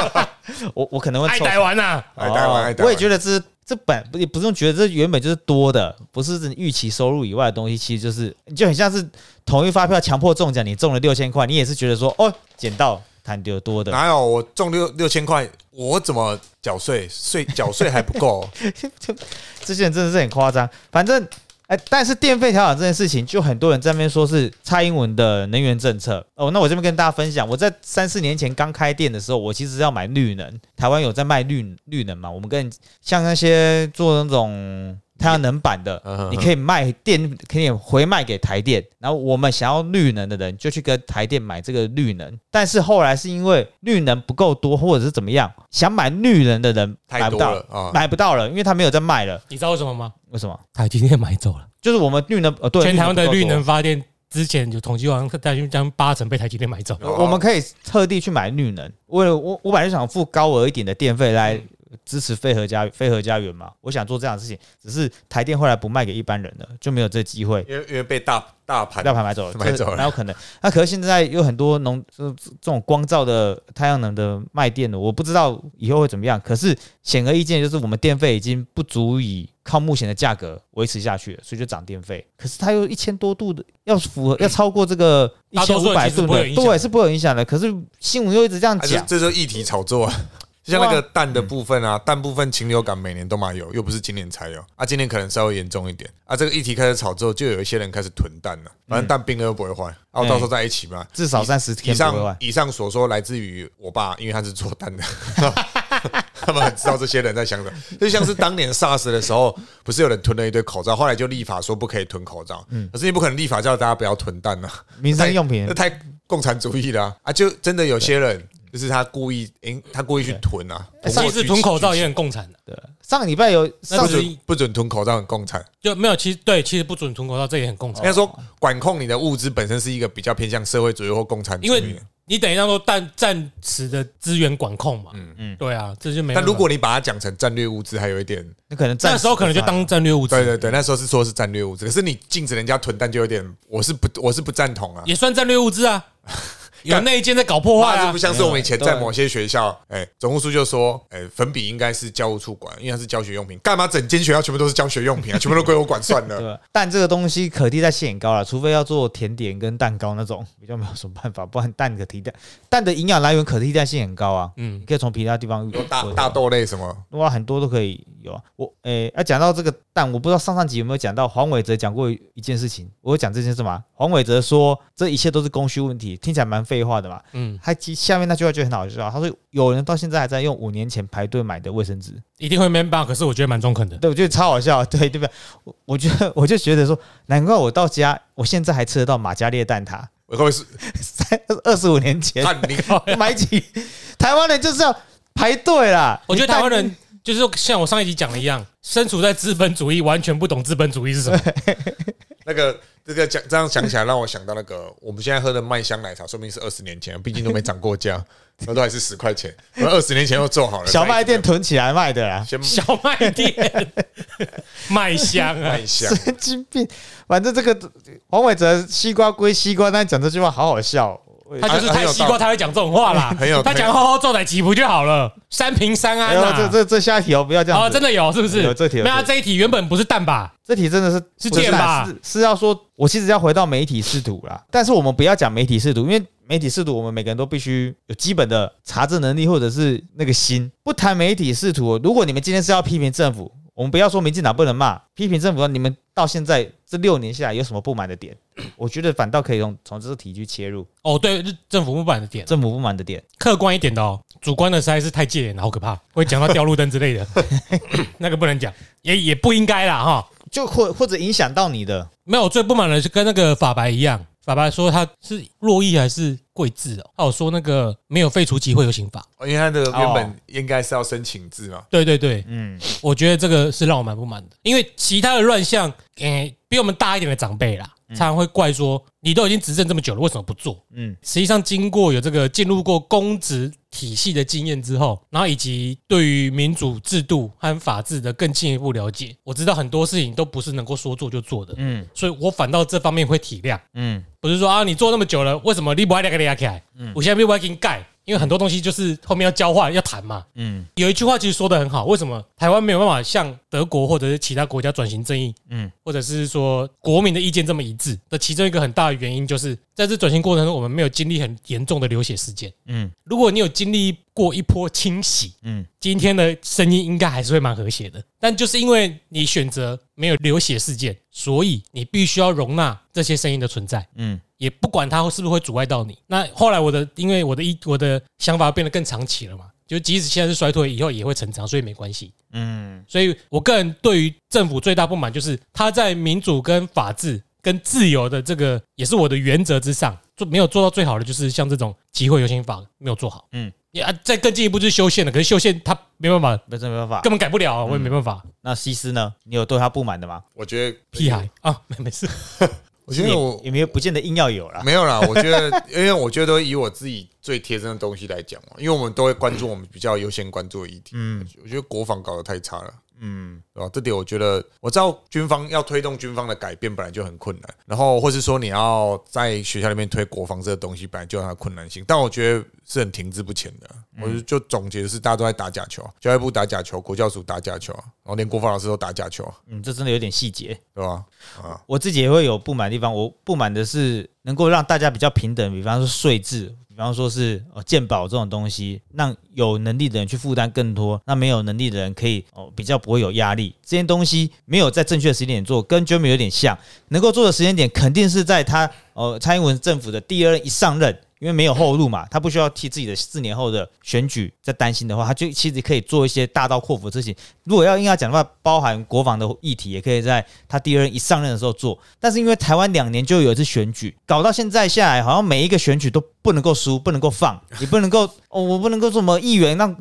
我我可能会爱凑台湾呐！爱台湾，爱台湾。我也觉得这这本不也不用觉得这原本就是多的，不是预期收入以外的东西，其实就是就很像是统一发票强迫中奖，你中了六千块，你也是觉得说哦捡到弹丢多的，哪有我中六六千块，我怎么缴税？税缴税还不够，这些人真的是很夸张。反正哎，但是电费调整这件事情，就很多人在那边说是蔡英文的能源政策哦。那我这边跟大家分享，我在三四年前刚开店的时候，我其实要买绿能，台湾有在卖绿绿能嘛？我们跟像那些做那种。太阳能板的你可以卖电，可以回卖给台电。然后我们想要绿能的人，就去跟台电买这个绿能。但是后来是因为绿能不够多，或者是怎么样，想买绿能的人买不到！买不到了，因为他没有在卖了。你知道为什么吗？为什么？台积电买走了，就是我们绿能呃，对，全台湾的绿能发电之前有统计，好像大约将八成被台积电买走。哦我们可以特地去买绿能，为了我我本来就想付高额一点的电费来支持飞核家飞核家园嘛，我想做这样的事情，只是台电后来不卖给一般人了，就没有这机会。因为因为被大大盘大盘买走了，买走了这哪有可能？那可是现在有很多农这这种光照的太阳能的卖电的，我不知道以后会怎么样。可是显而易见，就是我们电费已经不足以靠目前的价格维持下去了，所以就涨电费。可是它又一千多度的，要符合要超过这个一千五百度的，对，是不会有影响的。可是新闻又一直这样讲，这就是议题炒作啊。就像那个蛋的部分啊，蛋部分禽流感每年都嘛有，又不是今年才有啊，今年可能稍微严重一点啊。这个议题开始炒之后，就有一些人开始囤蛋了，反正蛋冰了又不会坏，啊，我到时候再一起嘛。至少三十以天以上。以上所说来自于我爸，因为他是做蛋的，他们很知道这些人在想什么。就像是当年 SARS 的时候，不是有人囤了一堆口罩，后来就立法说不可以囤口罩，嗯可是你不可能立法叫大家不要囤蛋呐、民生用品那太共产主义了啊啊！就真的有些人就是他故意，诶，他故意去囤啊，其实囤口罩也很共产的，对，上个礼拜有那上不不是准不准囤口罩很共产。就没有。其实对，其实不准囤口罩，这也很共产应该。说管控你的物资本身是一个比较偏向社会主义或共产主义因的。为你等于当做暂暂时的资源管控嘛，嗯嗯，对啊，这就没办法。但如果你把它讲成战略物资，还有一点，那可能暂那时候可能就当战略物资，对对对，那时候是说是战略物资，可是你禁止人家囤但，就有点，我是不我是不赞同啊。也算战略物资啊。有那一间在搞破坏啊这不！像是我们以前在某些学校，哎，总务处就说，哎，粉笔应该是教务处管，因为它是教学用品，干嘛整间学校全部都是教学用品啊？全部都归我管算了。对但？这个东西可替代性很高了，除非要做甜点跟蛋糕那种，比较没有什么办法，不然蛋可替代蛋的营养来源可替代性很高啊。嗯你可以从其他地方大大豆类什么？哇，很多都可以有啊。我哎，要、讲到这个蛋，我不知道上上集有没有讲到黄伟哲讲过一件事情，我有讲这件事嘛？黄伟哲说这一切都是供需问题，听起来蛮废话的嘛。嗯，他其下面那句话就很好笑，他说有人到现在还在用五年前排队买的卫生纸，一定会没办法？可是我觉得蛮中肯的。对我觉得超好笑，对对不对？我我觉得我就觉得说，难怪我到家，我现在还吃得到马加列蛋挞，会不会是三二十五年前 买几，台湾人就是要排队啦。我觉得台湾人就是像我上一集讲的一样，身处在资本主义，完全不懂资本主义是什么。那个这个讲这样想起来，让我想到那个我们现在喝的麦香奶茶，说明是二十年前，毕竟都没涨过价，那都还是十块钱。我二十年前又做好了，小卖店囤起来卖的啦。小卖店 麦香啊，麦香，神经病！反正这个黄伟哲西瓜归西瓜，但讲这句话好好笑。哦他就是太西瓜，他会讲这种话啦。很有他讲好好做奶几不就好了？三平三安哎呦，这啊。这这下一题哦，不要这样。哦，真的有是不是？有这题有没有啊，这这一题原本不是蛋吧？这题真的是是不贱吧是是要说，我其实要回到媒体试图啦，但是我们不要讲媒体试图，因为媒体试图，我们每个人都必须有基本的查证能力或者是那个心。不谈媒体试图，如果你们今天是要批评政府，我们不要说民进党不能骂，批评政府，你们到现在这六年下来有什么不满的点？我觉得反倒可以从从这个题去切入，哦，对，政府不满的点，政府不满的点。客观一点的哦，主观的实在是太戒严了，好可怕，会讲到掉路灯之类的，那个不能讲，也也不应该啦哈。就或或者影响到你的，没有，我最不满的是跟那个法白一样，法白说他是洛邑还是贵字哦，他有说那个没有废除集会游行法。因为他的原哦本应该是要申请制嘛，对对对，嗯，我觉得这个是让我蛮不满的，因为其他的乱象，诶、比我们大一点的长辈啦，常常会怪说你都已经执政这么久了，为什么不做？嗯，实际上经过有这个进入过公职体系的经验之后，然后以及对于民主制度和法治的更进一步了解，我知道很多事情都不是能够说做就做的，嗯。所以我反倒这方面会体谅，嗯。不是说啊你做那么久了，为什么你不爱那个起来？我现在不爱给你盖，因为很多东西就是后面要交换要谈嘛。嗯有一句话其实说的很好，为什么台湾没有办法像德国或者是其他国家转型正义，嗯或者是说国民的意见这么一致的其中一个很大的原因，就是在这转型过程中，我们没有经历很严重的流血事件。嗯如果你有经历过一波清洗，嗯今天的声音应该还是会蛮和谐的。但就是因为你选择没有流血事件，所以你必须要容纳这些声音的存在。嗯也不管它是不是会阻碍到你。那后来我的，因为我的一我的想法变得更长期了嘛，就即使现在是衰退，以后也会成长，所以没关系。嗯所以我个人对于政府最大不满就是他在民主跟法治跟自由的这个也是我的原则之上，做没有做到最好的就是像这种集会游行法没有做好。嗯，也啊，再更进一步就是修宪了，可是修宪他没办法，没真没办法。根本改不了啊，我也没办法。那西施呢？你有对他不满的吗？我觉得屁孩啊，没没事，我觉得我也也没有不见得硬要有啦。没有啦，我觉得，因为我觉得以我自己最贴身的东西来讲嘛，因为我们都会关注我们比较优先关注的议题。嗯我觉得国防搞得太差了。嗯对吧？这点我觉得，我知道军方要推动军方的改变本来就很困难，然后或是说你要在学校里面推国防这个东西，本来就有它的困难性，但我觉得是很停滞不前的。我就就总结的是，大家都在打假球，教育部打假球，国教署打假球，然后连国防老师都打假球，嗯，这真的有点细节。对吧？啊，我自己也会有不满的地方。我不满的是能够让大家比较平等，比方说税制，比方说是呃鉴宝这种东西，让有能力的人去负担更多，那没有能力的人可以哦比较不会有压力。这些东西没有在正确的时间点做，跟 Jeremy 有点像，能够做的时间点肯定是在他呃蔡英文政府的第二任一上任。因为没有后路嘛，他不需要替自己的四年后的选举在担心的话，他就其实可以做一些大刀阔斧的事情。如果要硬要讲的话，包含国防的议题，也可以在他第二任一上任的时候做。但是因为台湾两年就有一次选举，搞到现在下来，好像每一个选举都不能够输，不能够放，也不能够哦，我不能够什么议员让。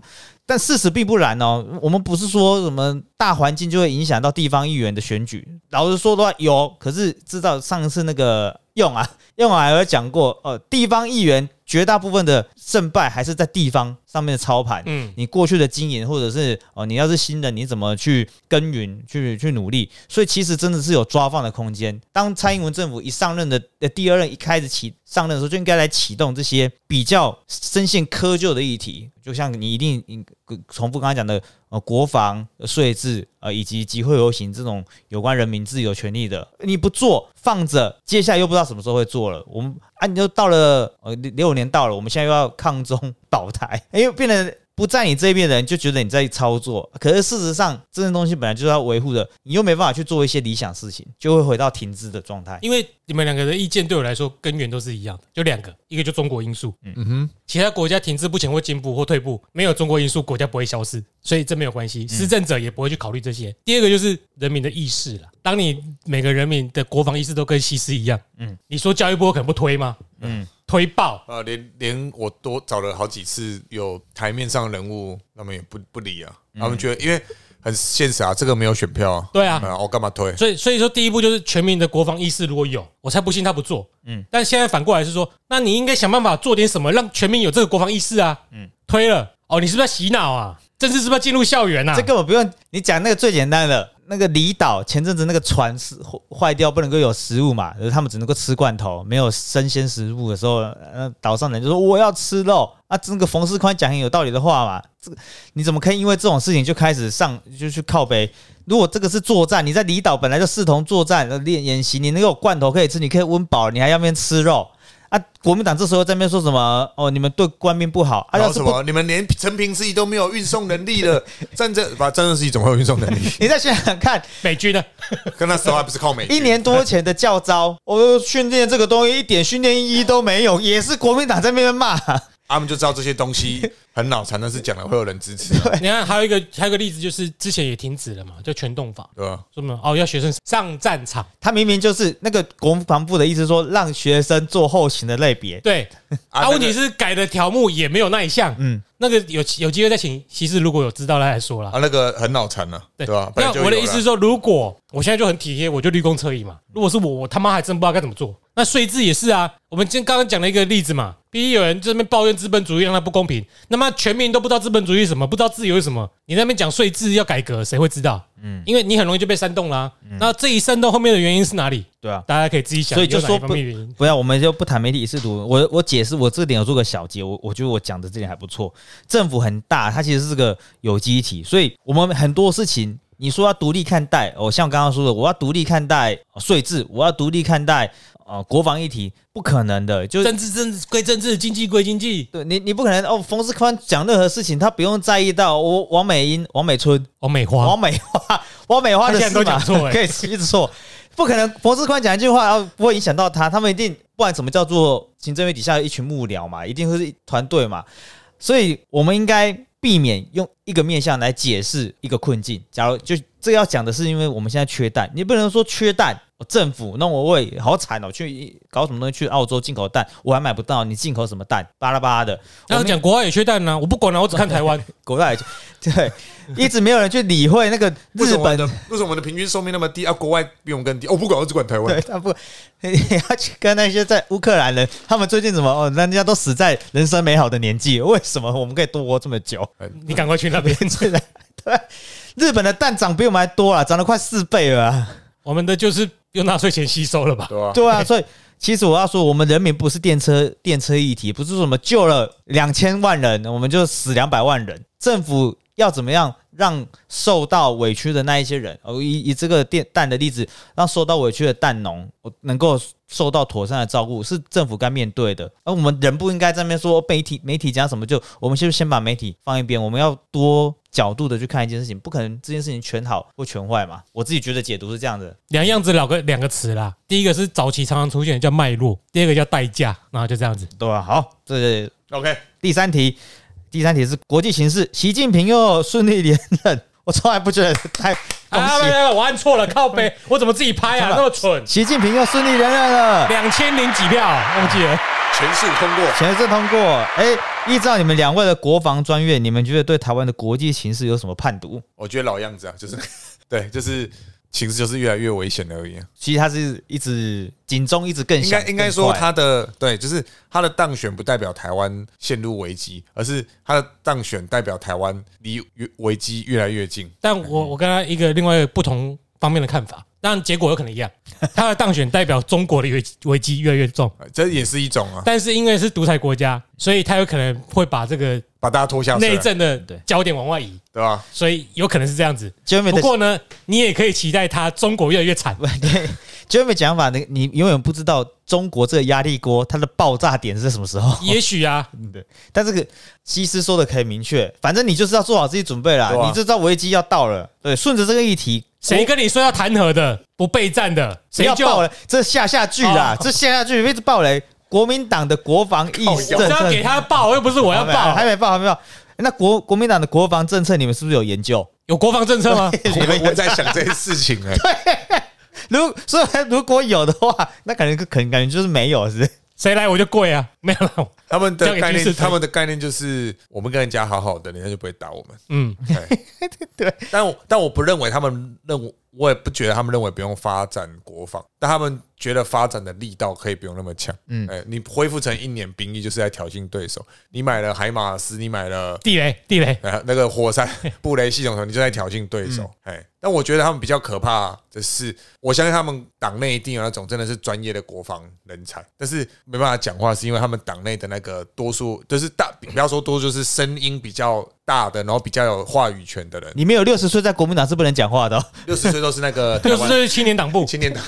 但事实并不然哦，我们不是说什么大环境就会影响到地方议员的选举。老实说的话，有，可是知道上次那个用啊，用啊还有讲过，呃，地方议员绝大部分的胜败还是在地方上面的操盘。嗯，你过去的经营，或者是哦，你要是新人，你怎么去耕耘、去去努力？所以其实真的是有抓放的空间。当蔡英文政府一上任的呃第二任一开始起上任的时候，就应该来启动这些比较深陷窠臼的议题，就像你一定你重复刚才讲的呃国防、呃税制呃以及集会游行这种有关人民自由权利的，你不做放着，接下来又不知道什么时候会做了。我们啊，你就到了呃六六年到了，我们现在又要抗中保台，哎，又变得。不在你这边的人就觉得你在操作，可是事实上，这些东西本来就是要维护的，你又没办法去做一些理想事情，就会回到停滞的状态。因为你们两个的意见对我来说根源都是一样的，就两个，一个就中国因素，嗯哼，其他国家停滞不前或进步或退步，没有中国因素，国家不会消失，所以这没有关系，施政者也不会去考虑这些。第二个就是人民的意识了，当你每个人民的国防意识都跟西施一样，嗯，你说教育部可能不推吗？嗯。推爆啊！连连我多找了好几次有台面上人物，他们也不不理啊。他们觉得因为很现实啊，这个没有选票啊。对啊，我干嘛推？所以所以说，第一步就是全民的国防意识如果有，我才不信他不做。嗯，但现在反过来是说，那你应该想办法做点什么，让全民有这个国防意识啊。嗯，推了哦，你是不是要洗脑啊？政治是不是要进入校园啊？这根本不用你讲那个最简单的。那个离岛前阵子那个船是坏掉，不能够有食物嘛，他们只能够吃罐头，没有生鲜食物的时候，呃，岛上人就说我要吃肉啊。这个冯世宽讲很有道理的话嘛，这你怎么可以因为这种事情就开始上就去靠背？如果这个是作战，你在离岛本来就视同作战练演习，你能有罐头可以吃，你可以温饱，你还要边吃肉。啊！国民党这时候在那边说什么？哦，你们对官兵不好。啊，什么？你们连陈平自己都没有运送能力了战争，把战争自己怎么会有运送能力？你再想想看，美军呢，跟那时候还不是靠美一年多前的教招，我训练这个东西一点训练意义都没有，也是国民党在那边骂。他们就知道这些东西很脑残，但是讲了会有人支持。你看，还有一个还有一个例子，就是之前也停止了嘛，就全动法，对吧？什么哦，要学生上战场，他明明就是那个国防部的意思，说让学生做后勤的类别。对，啊，问题是改的条目也没有那一项。嗯，那个有有机会再请其实如果有知道的来说了。啊，那个很脑残了，对吧？那我的意思是说，如果我现在就很体贴，我就绿公车椅嘛。如果是我，我他妈还真不知道该怎么做。那税制也是啊，我们今天刚刚讲了一个例子嘛。第一，有人这边抱怨资本主义让他不公平，那么全民都不知道资本主义是什么，不知道自由是什么。你那边讲税制要改革，谁会知道？嗯，因为你很容易就被煽动啦。那这一煽动后面的原因是哪里？对啊，大家可以自己想。所以就说不不要，我们就不谈媒体试图。我我解释，我这点有做个小结。我我觉得我讲的这点还不错。政府很大，它其实是个有机体，所以我们很多事情。你说要独立看待，哦，像我刚刚说的，我要独立看待税制，我要独立看待呃国防议题，不可能的，就政治政治归政治，经济归经济，对你你不可能哦。冯世宽讲任何事情，他不用在意到我王美英、王美春、王美花、王美花、王美花的事嘛，可以一直错，不可能。冯世宽讲一句话，然后不会影响到他，他们一定不管什么叫做行政院底下一群幕僚嘛，一定会是团队嘛，所以我们应该避免用一个面向来解释一个困境。假如就这要讲的是，因为我们现在缺蛋，你不能说缺蛋，政府那我会好惨哦，去搞什么东西去澳洲进口蛋，我还买不到，你进口什么蛋？巴拉巴拉的。然后讲国外也缺蛋呢，我不管了，我只看台湾，国外对，一直没有人去理会那个日本的为什么我们的平均寿命那么低啊？国外比我们更低，我不管，我只管台湾。对他不，你要去跟那些在乌克兰人，他们最近怎么哦？人家都死在人生美好的年纪，为什么我们可以多活这么久？你赶快去那边去了，对。日本的蛋涨比我们还多啊，涨了快四倍了。我们的就是用纳税钱吸收了吧？对啊，对啊。所以其实我要说，我们人民不是电车电车议题，不是说什么救了两千万人，我们就死两百万人。政府要怎么样让受到委屈的那一些人，哦，以以这个电蛋的例子，让受到委屈的蛋农，我能够受到妥善的照顾，是政府该面对的。而我们人不应该在那边说媒体媒体讲什么，就我们先先把媒体放一边，我们要多。角度的去看一件事情，不可能这件事情全好或全坏嘛？我自己觉得解读是这样的，两样子两个两个词啦。第一个是早期常常出现叫脉络，第二个叫代价，然后就这样子，对吧？好，这是 OK。第三题，第三题是国际形势，习近平又顺利连任，我从来不觉得太恭喜，我按错了，靠背，我怎么自己拍啊？那么蠢，习近平又顺利连任了，两千零几票，忘记了。全数通过，全数通过。哎，依照你们两位的国防专业，你们觉得对台湾的国际形势有什么判读？我觉得老样子啊，就是 对，就是形势就是越来越危险而已。其实它是一直警钟一直更响，应该应该说它的对，就是它的当选不代表台湾陷入危机，而是它的当选代表台湾离危机越来越近。但我我跟他一个另外一个不同方面的看法，当然结果有可能一样。他的当选代表中国的危危机越来越重，呃这也是一种啊，但是因为是独裁国家，所以他有可能会把这个把大家拖下水，内政的对焦点往外移，对吧？所以有可能是这样子。不过呢，你也可以期待他中国越来越惨。对，结尾讲法，你你永远不知道中国这个压力锅它的爆炸点是在什么时候。也许啊，对，但这个西施说的可以明确，反正你就是要做好自己准备啦，啊你就知道危机要到了。对，顺着这个议题，谁跟你说要弹劾的、不备战的，谁就要爆雷？这下下句啦哦，这下下句一直爆雷。国民党的国防意我是要给他报，又不是我要还。没报，还没报。那国国民党的国防政策，你们是不是有研究？有国防政策吗？你们我在想这些事情 哎、如所以如果有的话，那可能可能感觉就是没有，是不是？谁来我就跪啊！没有了，他们的概念，他们的概念就是我们跟人家好好的，人家就不会打我们。嗯，对，但我但我不认为他们认为，我也不觉得他们认为不用发展国防，但他们觉得发展的力道可以不用那么强。嗯，哎，你恢复成一年兵役就是在挑衅对手。你买了海马斯，你买了地雷地雷，呃那个火山 布雷系统你就在挑衅对手。哎、但我觉得他们比较可怕的是，我相信他们党内一定有那种真的是专业的国防人才，但是没办法讲话，是因为他们党内的那个多数就是大，不要说多数，就是声音比较大的，然后比较有话语权的人，你没有六十岁在国民党是不能讲话的、哦。六十岁都是那个六十岁是青年党部，青年党。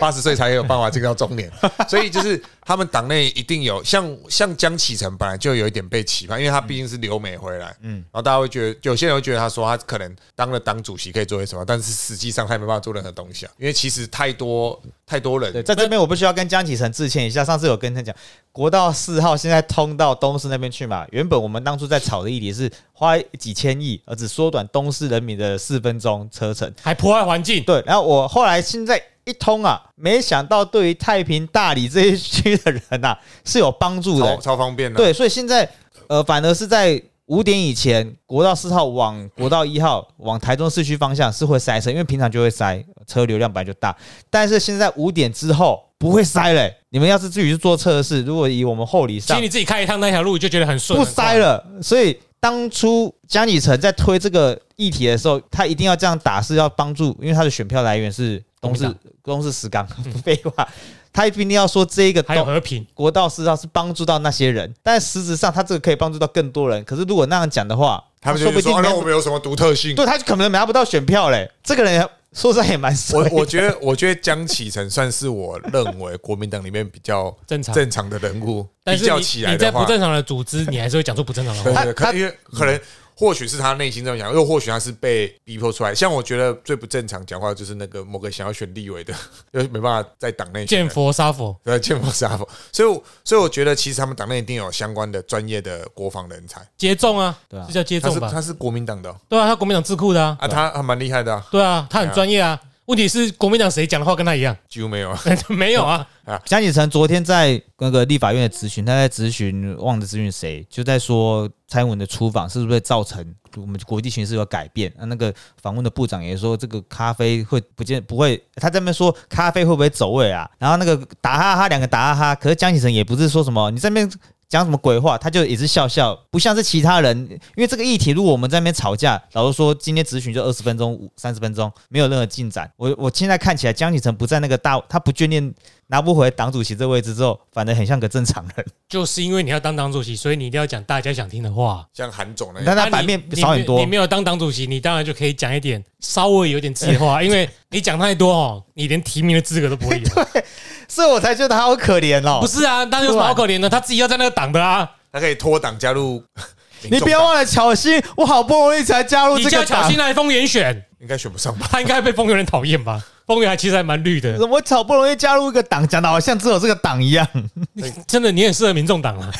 八十岁才有办法进到中年，所以就是他们党内一定有像像江启臣本来就有一点被期盼，因为他毕竟是留美回来，嗯，然后大家会觉得有些人会觉得他说他可能当了党主席可以做些什么，但是实际上他也没办法做任何东西啊，因为其实太多太多人对，在这边我不需要跟江启臣致歉一下。上次有跟他讲，国道四号现在通到东市那边去嘛。原本我们当初在吵的议题是花几千亿，而只缩短东市人民的四分钟车程。还破坏环境，对，然后我后来现在一通啊，没想到对于太平、大理这一区的人啊 是有帮助超的。超方便的，对，所以现在呃，反而是在五点以前，国道四号往国道一号往台中市区方向是会塞车，因为平常就会塞，车流量本来就大。但是现在五点之后不会塞了、你们要是自己去做测试，如果以我们后里上其实你自己开一趟那条路，你就觉得很顺，不塞了，所以当初江启臣在推这个议题的时候，他一定要这样打，是要帮助，因为他的选票来源是东市国民东市石冈，废话，他一定要说这个还有和平，国道四号是帮助到那些人，但实质上他这个可以帮助到更多人。可是如果那样讲的话，他们说不定就说啊那我没们有什么独特性？对他可能拿不到选票嘞。这个人说实在也蛮。我我觉得，我觉得江启臣算是我认为国民党里面比较正常。正常的人物，但是比较起你来的话，你在不正常的组织，你还是会讲出不正常的话。对对，他因为可能或许是他内心这么想，又或许他是被逼迫出来。像我觉得最不正常讲话就是那个某个想要选立委的，又没办法在党内选见佛杀佛，对见佛杀佛。所以我，所以我觉得其实他们党内一定有相关的专业的国防人才。接种啊，对啊这叫接种吧？他是他是国民党的哦对啊，他国民党智库的啊，啊，他还蛮厉害的啊，对啊，他很专业啊。问题是国民党谁讲的话跟他一样？几乎没有啊。没有啊，江启臣昨天在那个立法院的咨询，他在咨询忘了咨询谁，就在说蔡英文的出访是不是会造成我们国际形势有改变？啊，那个访问的部长也说，这个咖啡会不见不会，他在那边说咖啡会不会走位啊？然后那个打哈哈两个打哈哈，可是江启臣也不是说什么你在那边。讲什么鬼话，他就也是笑笑，不像是其他人。因为这个议题，如果我们在那边吵架，老实说，今天咨询就二十分钟、五三十分钟，没有任何进展。我我现在看起来，江启臣不在那个大，他不眷恋拿不回党主席这位置之后，反而很像个正常人。就是因为你要当党主席，所以你一定要讲大家想听的话。像韩总那样，但他啊版面你少很多你。没有当党主席，你当然就可以讲一点稍微有点自己的话，因为你讲太多哦，你连提名的资格都不会有。所以我才觉得他好可怜哦。不是啊，那有什么好可怜的？他自己要在那个党的啊，他可以脱党加入。你不要忘了巧心，我好不容易才加入你这个党叫巧心，来丰原选，应该选不上吧？他应该被丰原人讨厌吧？丰原还其实还蛮绿的，我好不容易加入一个党，讲的好像只有这个党一样。真的你很适合民众党啊。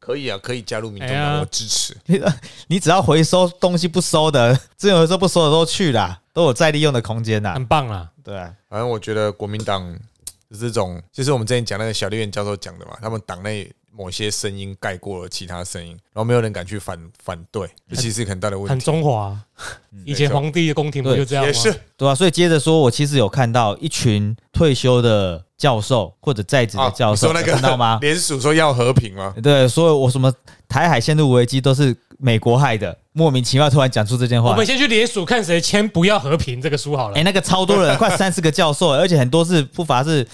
可以啊，可以加入民众党，我支持。你 你只要回收东西不收的，资源回收不收的都去啦，都有再利用的空间呐。很棒啊！对啊，反正我觉得国民党是这种，就是我们之前讲那个小立院教授讲的嘛，他们党内某些声音盖过了其他声音，然后没有人敢去反反对，这其实是很大的问题很。中华。以前皇帝的宫廷不对就这样吗？也是，对啊，所以接着说，我其实有看到一群退休的教授或者在职的啊，教授，你说那有看到吗？联署说要和平吗？对，所以我什么台海陷入危机都是美国害的，莫名其妙突然讲出这件话我们。先去联署看谁签《不要和平》这个书好了哎、。那个超多人，快三十个教授，而且很多是不乏是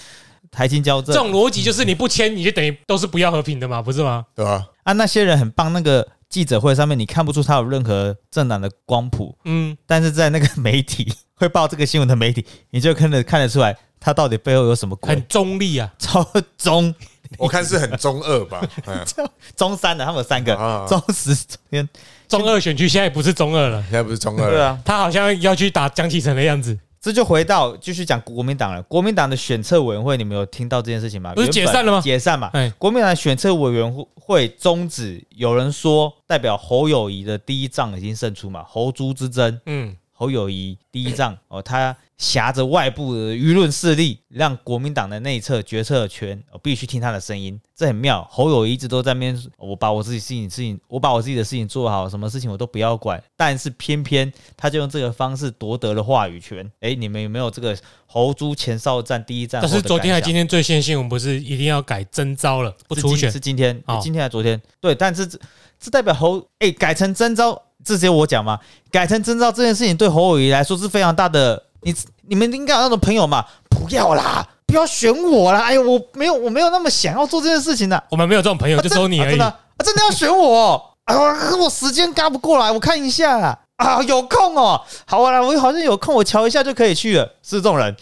台青交这政种逻辑就是你不签，你就等于都是不要和平的嘛，不是吗？对啊？啊。那些人很棒，那个记者会上面你看不出他有任何政党的光谱，嗯，但是在那个媒体会报这个新闻的媒体，你就看得看得出来他到底背后有什么鬼很。中立啊。超中我看是很中二吧，嗯，中三的，他们有三个啊中十中间，中二选区现在不是中二了，现在不是中二了，对啊，他好像要去打江启程的样子，这就回到继续讲国民党了。国民党的选策委员会，你们有听到这件事情吗？不是原本解散了吗解散嘛。哎，国民党的选策委员会终止，有人说代表侯友谊的第一仗已经胜出嘛，侯朱之争，嗯，侯友谊第一仗哦，他挟着外部的舆论势力，让国民党的内侧决策权哦必须听他的声音，这很妙。侯友谊一直都在那边，哦我把我自己事情事情，我把我自己的事情做好，什么事情我都不要管，但是偏偏他就用这个方式夺得了话语权。哎，你们有没有这个侯朱前哨战第一战？但是昨天还今天最新新闻不是一定要改征召了，不是今初选是今天，哦今天还昨天？对，但是这这代表侯哎、改成征召，这只有我讲嘛？改成征召这件事情对侯友谊来说是非常大的。你你们应该有那种朋友嘛？不要啦，不要选我啦！哎呦，我没有我没有那么想要做这件事情的、我们没有这种朋友，就只有你而已啊真的。啊真的要选我哦？啊，我时间赶不过来，我看一下啦。啊，有空哦，好啊，我好像有空，我瞧一下就可以去了，是这种人。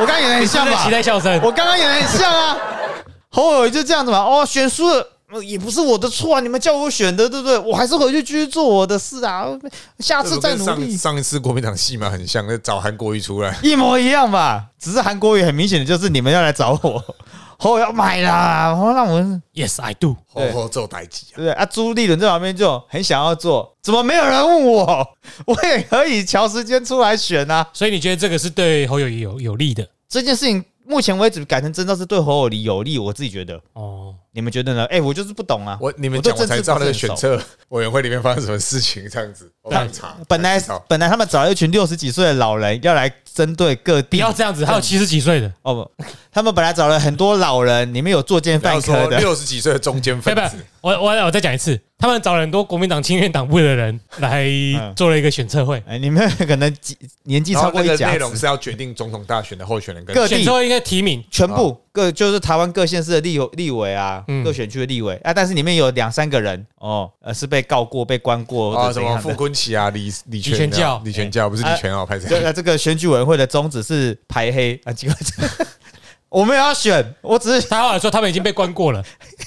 我刚刚演的很像吧期？待笑声，我刚刚演的很像啊，侯友宜就这样子嘛。哦，选输了。呃也不是我的错啊，你们叫我选的，对不对？我还是回去继续做我的事啊，下次再努上力，上一次国民党戏码很像，那找韩国瑜出来，一模一样吧。只是韩国瑜很明显的就是你们要来找我，侯友宜要买啦，好让我们 Yes I do。对吼吼做代机啊对不对啊？朱立伦在旁边就很想要做，怎么没有人问我？我也可以调时间出来选啊。所以你觉得这个是对侯友谊有有利的？这件事情目前为止改成真的是对侯友谊有利，我自己觉得，哦，你们觉得呢？哎、我就是不懂啊。我你们讲我才知道那个选政治不是策委员会里面发生什么事情，这样子我刚查，本来本来他们找了一群六十几岁的老人要来针对各不地要这样子，还有七十几岁的，哦不，他们本来找了很多老人，里面有作奸犯科的，六十几岁的中间不不分子，，我我我再讲一次，他们找了很多国民党青年党部的人来嗯。做了一个选测会，哎，你们可能几年纪超过一甲子，内容是要决定总统大选的候选人跟各地。选测会应该提名，全部各就是台湾各县市的立立委啊，嗯。各选区的立委。啊，但是里面有两三个人哦，呃是被告过、被关过或啊什么傅。昆奇啊、李李李全全教。李全教不是李全哦，拍这谁？这个选举委员会的宗旨是排黑。啊，结果我没有要选，我只是他后来说他们已经被关过了，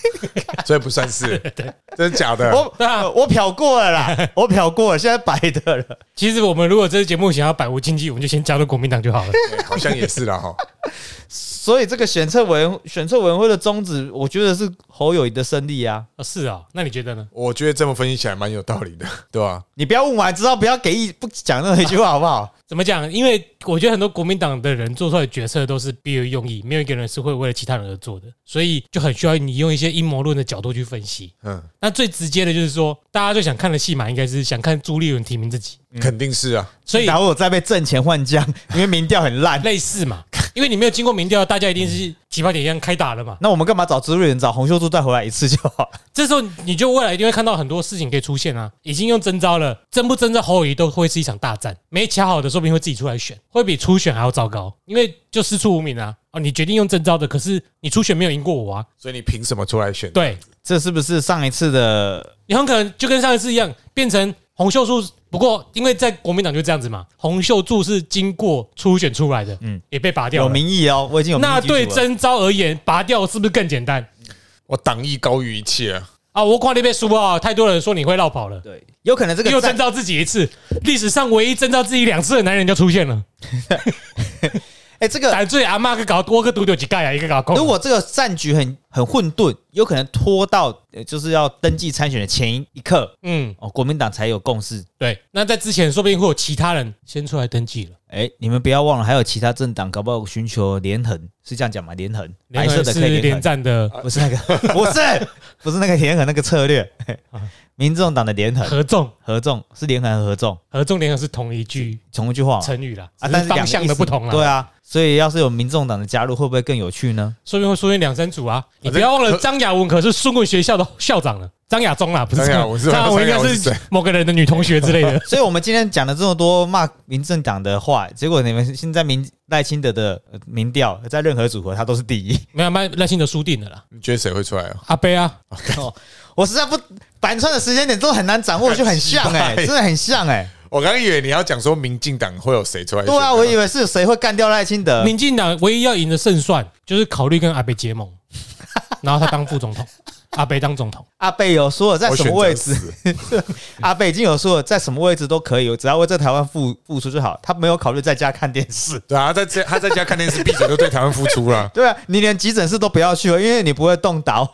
所以不算是，真的假的？我对啊我瞟过了啦，我漂过了，现在白的了。其实我们如果这个节目想要百无禁忌，我们就先加入国民党就好了。哎好像也是啦哈。所以这个选测委员选测委员会的宗旨，我觉得是侯友谊的胜利啊。哦，是啊，那你觉得呢？我觉得这么分析起来蛮有道理的，对吧？你不要问完之后不要给一不讲任何一句话好不好？怎么讲？因为我觉得很多国民党的人做出来的决策都是别有用意，没有一个人是会为了其他人而做的，所以就很需要你用一些阴谋论的角度去分析。嗯，那最直接的就是说，大家最想看的戏码应该是想看朱立伦提名自己，肯定是啊。所以然后我再被挣钱换将，因为民调很烂。类似嘛，因为你没有经过民调，大家一定是起跑点一样开打了嘛。那我们干嘛找朱立伦？找洪秀柱再回来一次就好。这时候你就未来一定会看到很多事情可以出现啊，已经用征招了，征不征召侯友谊都会是一场大战，没卡好的说不定会自己出来选，会比初选还要糟糕，因为就师出无名啊。哦，你决定用征招的，可是你初选没有赢过我啊，所以你凭什么出来选？对这是不是上一次的？你很可能就跟上一次一样，变成洪秀柱。不过因为在国民党就这样子嘛，洪秀柱是经过初选出来的，嗯嗯，也被拔掉有了。民意哦，我已经有民意那对征召而言，拔掉是不是更简单我党意高于一切啊！啊？我看那边输啊，太多人说你会绕跑了。对，有可能这个又征召自己一次，历史上唯一征召自己两次的男人就出现了。哎，这个胆罪阿妈个搞多个独丢几盖啊，一个搞空。如果这个战局很很混沌，有可能拖到呃就是要登记参选的前一一刻嗯，哦，国民党才有共识。对。那在之前，说不定会有其他人先出来登记了。哎，你们不要忘了，还有其他政党搞不好寻求连横，是这样讲吗？连横，白色联合是连的可以连，战的不是那个，不是，不是那个连横那个策略。民众党的连横合纵，合纵是连横合纵，合纵连横是同一句同一句话成语啦，啊，但是方向的不同啦。对啊，所以要是有民众党的加入，会不会更有趣呢？说不定会出现两三组啊！你不要忘了，可张雅文可是顺棍学校的校长了，张亚中啊，不是张雅文应该是某个人的女同学之类的。所以我们今天讲了这么多骂民政党的话，结果你们现在民赖清德的呃民调在任何组合他都是第一。没有，赖赖清德输定了啦，你觉得谁会出来啊？阿贝啊，哦，我实在不板川的时间点都很难掌握，就很像 哎、真的很像哎、我刚刚以为你要讲说民进党会有谁出来选对啊，我以为是谁会干掉赖清德。民进党唯一要赢的胜算就是考虑跟阿贝结盟，然后他当副总统，阿贝当总统。阿贝有说了在什么位置，阿贝已经有说了在什么位置都可以，只要为这台湾付付出就好。他没有考虑在家看电视。对啊，他在家他在家看电视，闭嘴就对台湾付出了，对啊，你连急诊室都不要去了，因为你不会动刀。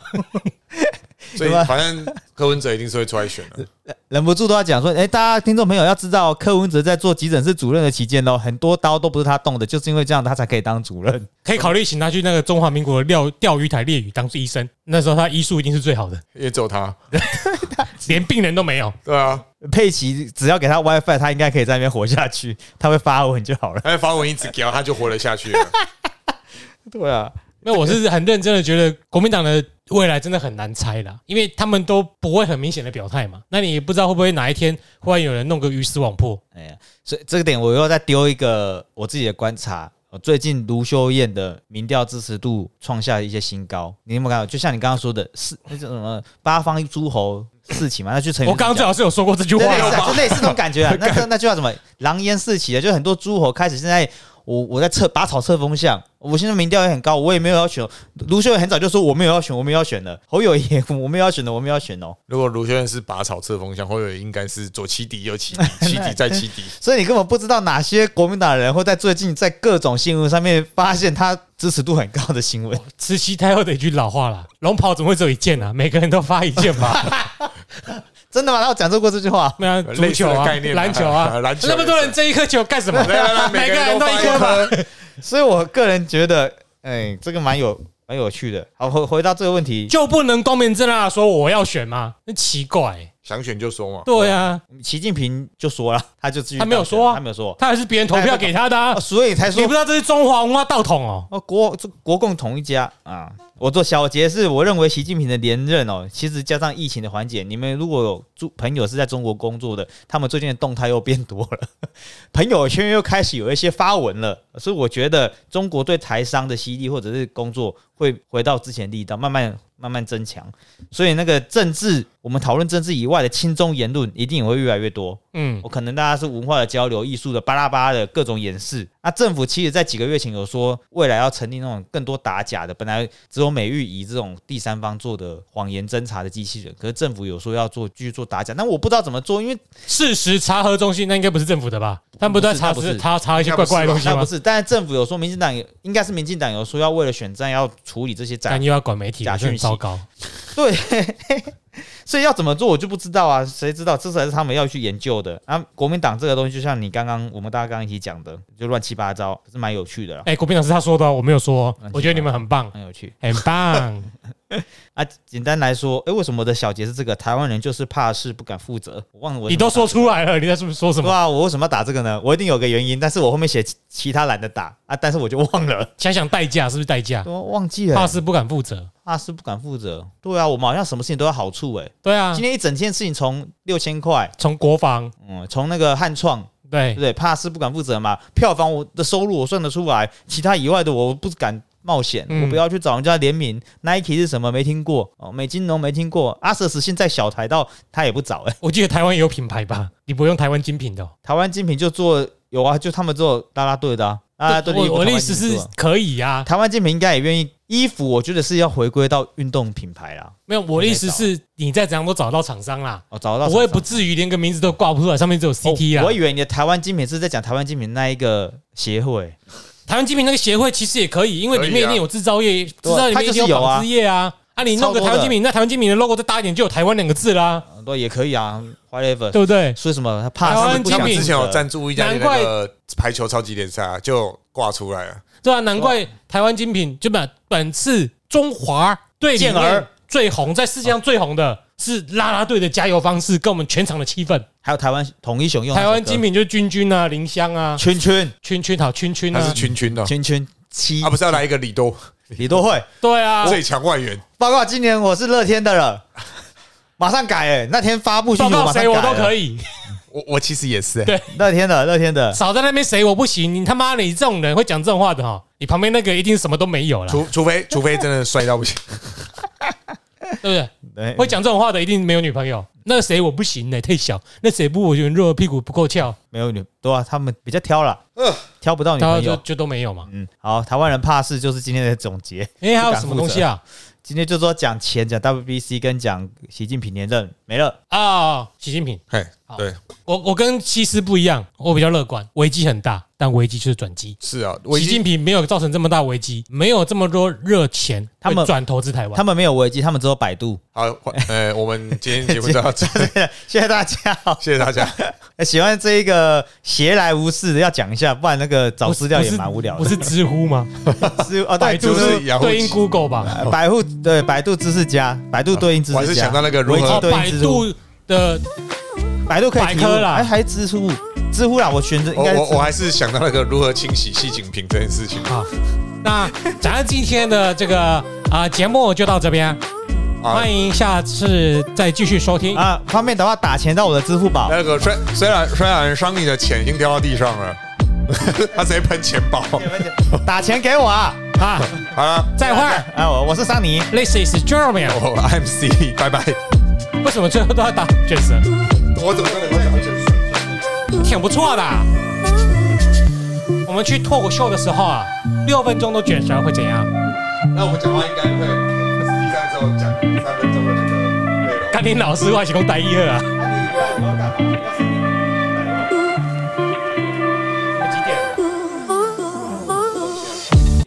所以反正柯文哲一定是会出来选的。忍不住都要讲说，哎、大家听众朋友要知道，柯文哲在做急诊室主任的期间哦，很多刀都不是他动的，就是因为这样他才可以当主任。可以考虑请他去那个中华民国的钓钓鱼台猎鱼当医生，那时候他医术一定是最好的，因为只有他，连病人都没有。对啊，佩奇只要给他 WiFi，他应该可以在那边活下去，他会发文就好了。他发文一直给他就活了下去了。对啊，那我是很认真的觉得国民党的未来真的很难猜啦，因为他们都不会很明显的表态嘛。那你也不知道会不会哪一天忽然有人弄个鱼死网破。哎呀，所以这个点我又再丢一个我自己的观察。呃最近卢修燕的民调支持度创下一些新高，你有没有看到？就像你刚刚说的，四那种什么八方诸侯四起嘛，那就成我刚刚最好是有说过这句话就类似那种感觉啊。那那那句话什么？狼烟四起啊，就很多诸侯开始现在我我在测拔草测风向，我现在民调也很高，我也没有要选。卢秀燕很早就说我没有要选，我没有要选的。侯友谊我没有要选的，我没有要选哦。如果卢秀燕是拔草测风向，或者应该是左起底右起底，起底再起底。所以你根本不知道哪些国民党人会在最近在各种新闻上面发现他支持度很高的新闻。慈禧太后的一句老话啦：“龙袍怎么会只有一件啊？每个人都发一件吧。真的吗？他有讲说过这句话？那足类似球啊的概，念啊篮球啊，篮球那么多人争一颗球干什么？来来来，每个人都一颗吧。颗。所以我个人觉得，哎，这个蛮有蛮有趣的。好，回回到这个问题，就不能光明正大的说我要选吗？那奇怪、想选就说嘛。对啊，习近平就说了，他就自己他没有当选说啊他没有说，他还是别人投票给他的、啊哦，所以才说你不知道这是中华文化道统哦。哦，国这国共同一家啊。我做小结是，我认为习近平的连任哦，其实加上疫情的缓解，你们如果有住朋友是在中国工作的，他们最近的动态又变多了，朋友圈又开始有一些发文了，所以我觉得中国对台商的吸力或者是工作会回到之前力道，慢慢慢慢增强。所以那个政治，我们讨论政治以外的轻中言论，一定也会越来越多。嗯，我可能大家是文化的交流、艺术的巴拉巴拉的各种演示。那政府其实在几个月前有说，未来要成立那种更多打假的，本来只有美玉仪这种第三方做的谎言侦查的机器人，可是政府有说要做继续做打假，那我不知道怎么做，因为事实查核中心那应该不是政府的吧？他们不是在查不是实查查一些怪怪的东西吗？那不是，但是政府有说，民进党有应该是民进党有说要为了选战要处理这些假但又要管媒体，假讯息糟糕。对，所以要怎么做我就不知道啊，谁知道？这才是他们要去研究的。啊，国民党这个东西，就像你刚刚我们大家刚刚一起讲的，就乱七八糟，可是蛮有趣的啦，哎，国民党是他说的哦，我没有说哦。我觉得你们很棒，很有趣。很棒。啊，简单来说，诶，为什么我的小结是这个？台湾人就是怕事不敢负责。我忘了我你都说出来了，你在是不是说什么？对啊，我为什么要打这个呢？我一定有个原因，但是我后面写其其他懒得打啊，但是我就忘了，想想代价是不是代价？我忘记了、怕事不敢负责。怕事不敢负责。对啊，我们好像什么事情都要好处诶。对啊今，天一整件事情从六千块，从国防嗯，从那个汉创，对对？怕事不敢负责嘛，票房我的收入我算得出来，其他以外的我不敢冒险，嗯我不要去找人家联名。Nike 是什么没听过哦，美金农没听过，Asus 现在小台到他也不找诶。我记得台湾也有品牌吧？你不用台湾精品的哦。台湾精品就做有啊，就他们做啦啦队的啊，啦啦队的衣服我我的意思是可以啊，台湾精品应该也愿意衣服，我觉得是要回归到运动品牌啦。没有我的意思是你再怎样都找得到厂商啦，哦，找得到我也不至于连个名字都挂不出来，上面只有 CT 啊哦我。以为你的台湾精品是在讲台湾精品那一个协会，台湾精品那个协会其实也可以，因为里面一定有制造业，制造业里它面一定有纺织业啊。啊，你弄个台湾精品，那台湾精品的 logo 再大一点，就有台湾两个字啦，对，也可以啊，whatever。对不对？说什么他怕台湾精品想之前有赞助一家那难怪个排球超级联赛啊，就挂出来了。对啊，难怪台湾精品就本本次中华队里面最红，在世界上最红的是啦啦队的加油方式，跟我们全场的气氛。还有台湾统一熊用台湾精品就是君君啊、林香啊、圈圈。圈圈好圈圈还是啊，群群的，圈圈七。他不是要来一个李多。李多惠。对啊，最强外援，报告，今年我是乐天的了，马上改哎、那天发布讯息我报告谁我马上改了。都可以，我我其实也是、欸，对。乐天的乐天的，少在那边谁我不行，你他妈的你这种人会讲这种话的哈，你旁边那个一定什么都没有了，除除非除非真的帅到不行，对不对？对。会讲这种话的一定没有女朋友。那个谁我不行呢、太小。那谁不我觉得肉屁股不够翘，没有女对啊，他们比较挑了，挑不到女朋友。他就就都没有嘛。嗯，好，台湾人怕事就是今天的总结。哎、还有什么东西啊？今天就说讲钱，讲 WBC 跟讲习近平连任没了。啊，习近平，嘿好，对，我我跟西施不一样，我比较乐观，危机很大，但危机就是转机。是啊，我已经习近平没有造成这么大危机，没有这么多热钱，他们会转投资台湾。他们没有危机，他们只有百度。好，换呃，我们今天节目就到这，谢谢大家。谢谢大家。哎喜欢这一个闲来无事的要讲一下，不然那个找资料也蛮无聊的。不是知乎吗？是啊，对，就就是是雅虎对应 Google 吧。呃百度对百度知识家，百度对应知识家。我还是想到那个如何百对应知乎，度的百度可以提问百科啦哎，还知乎，知乎啦，我选择应我该是我我还是想到那个如何清洗细菌瓶这件事情啊。那咱今天的这个啊节目就到这边，啊欢。迎下次再继续收听。啊，方便的话打钱到我的支付宝。那个虽虽然虽然商你的钱已经掉到地上了，他直接喷钱包。打钱给我啊！啊，好了，再会啊，我我是桑尼，，This is Jeremy。我 I'm C，拜拜。为什么最后都要打卷舌？我怎么真的会讲？挺不错的。我们去脱口秀的时候啊，六分钟都卷舌会怎样？那我们讲话应该会实际上只有讲三分钟的那个内容。甘霖老师外形工呆一二啊。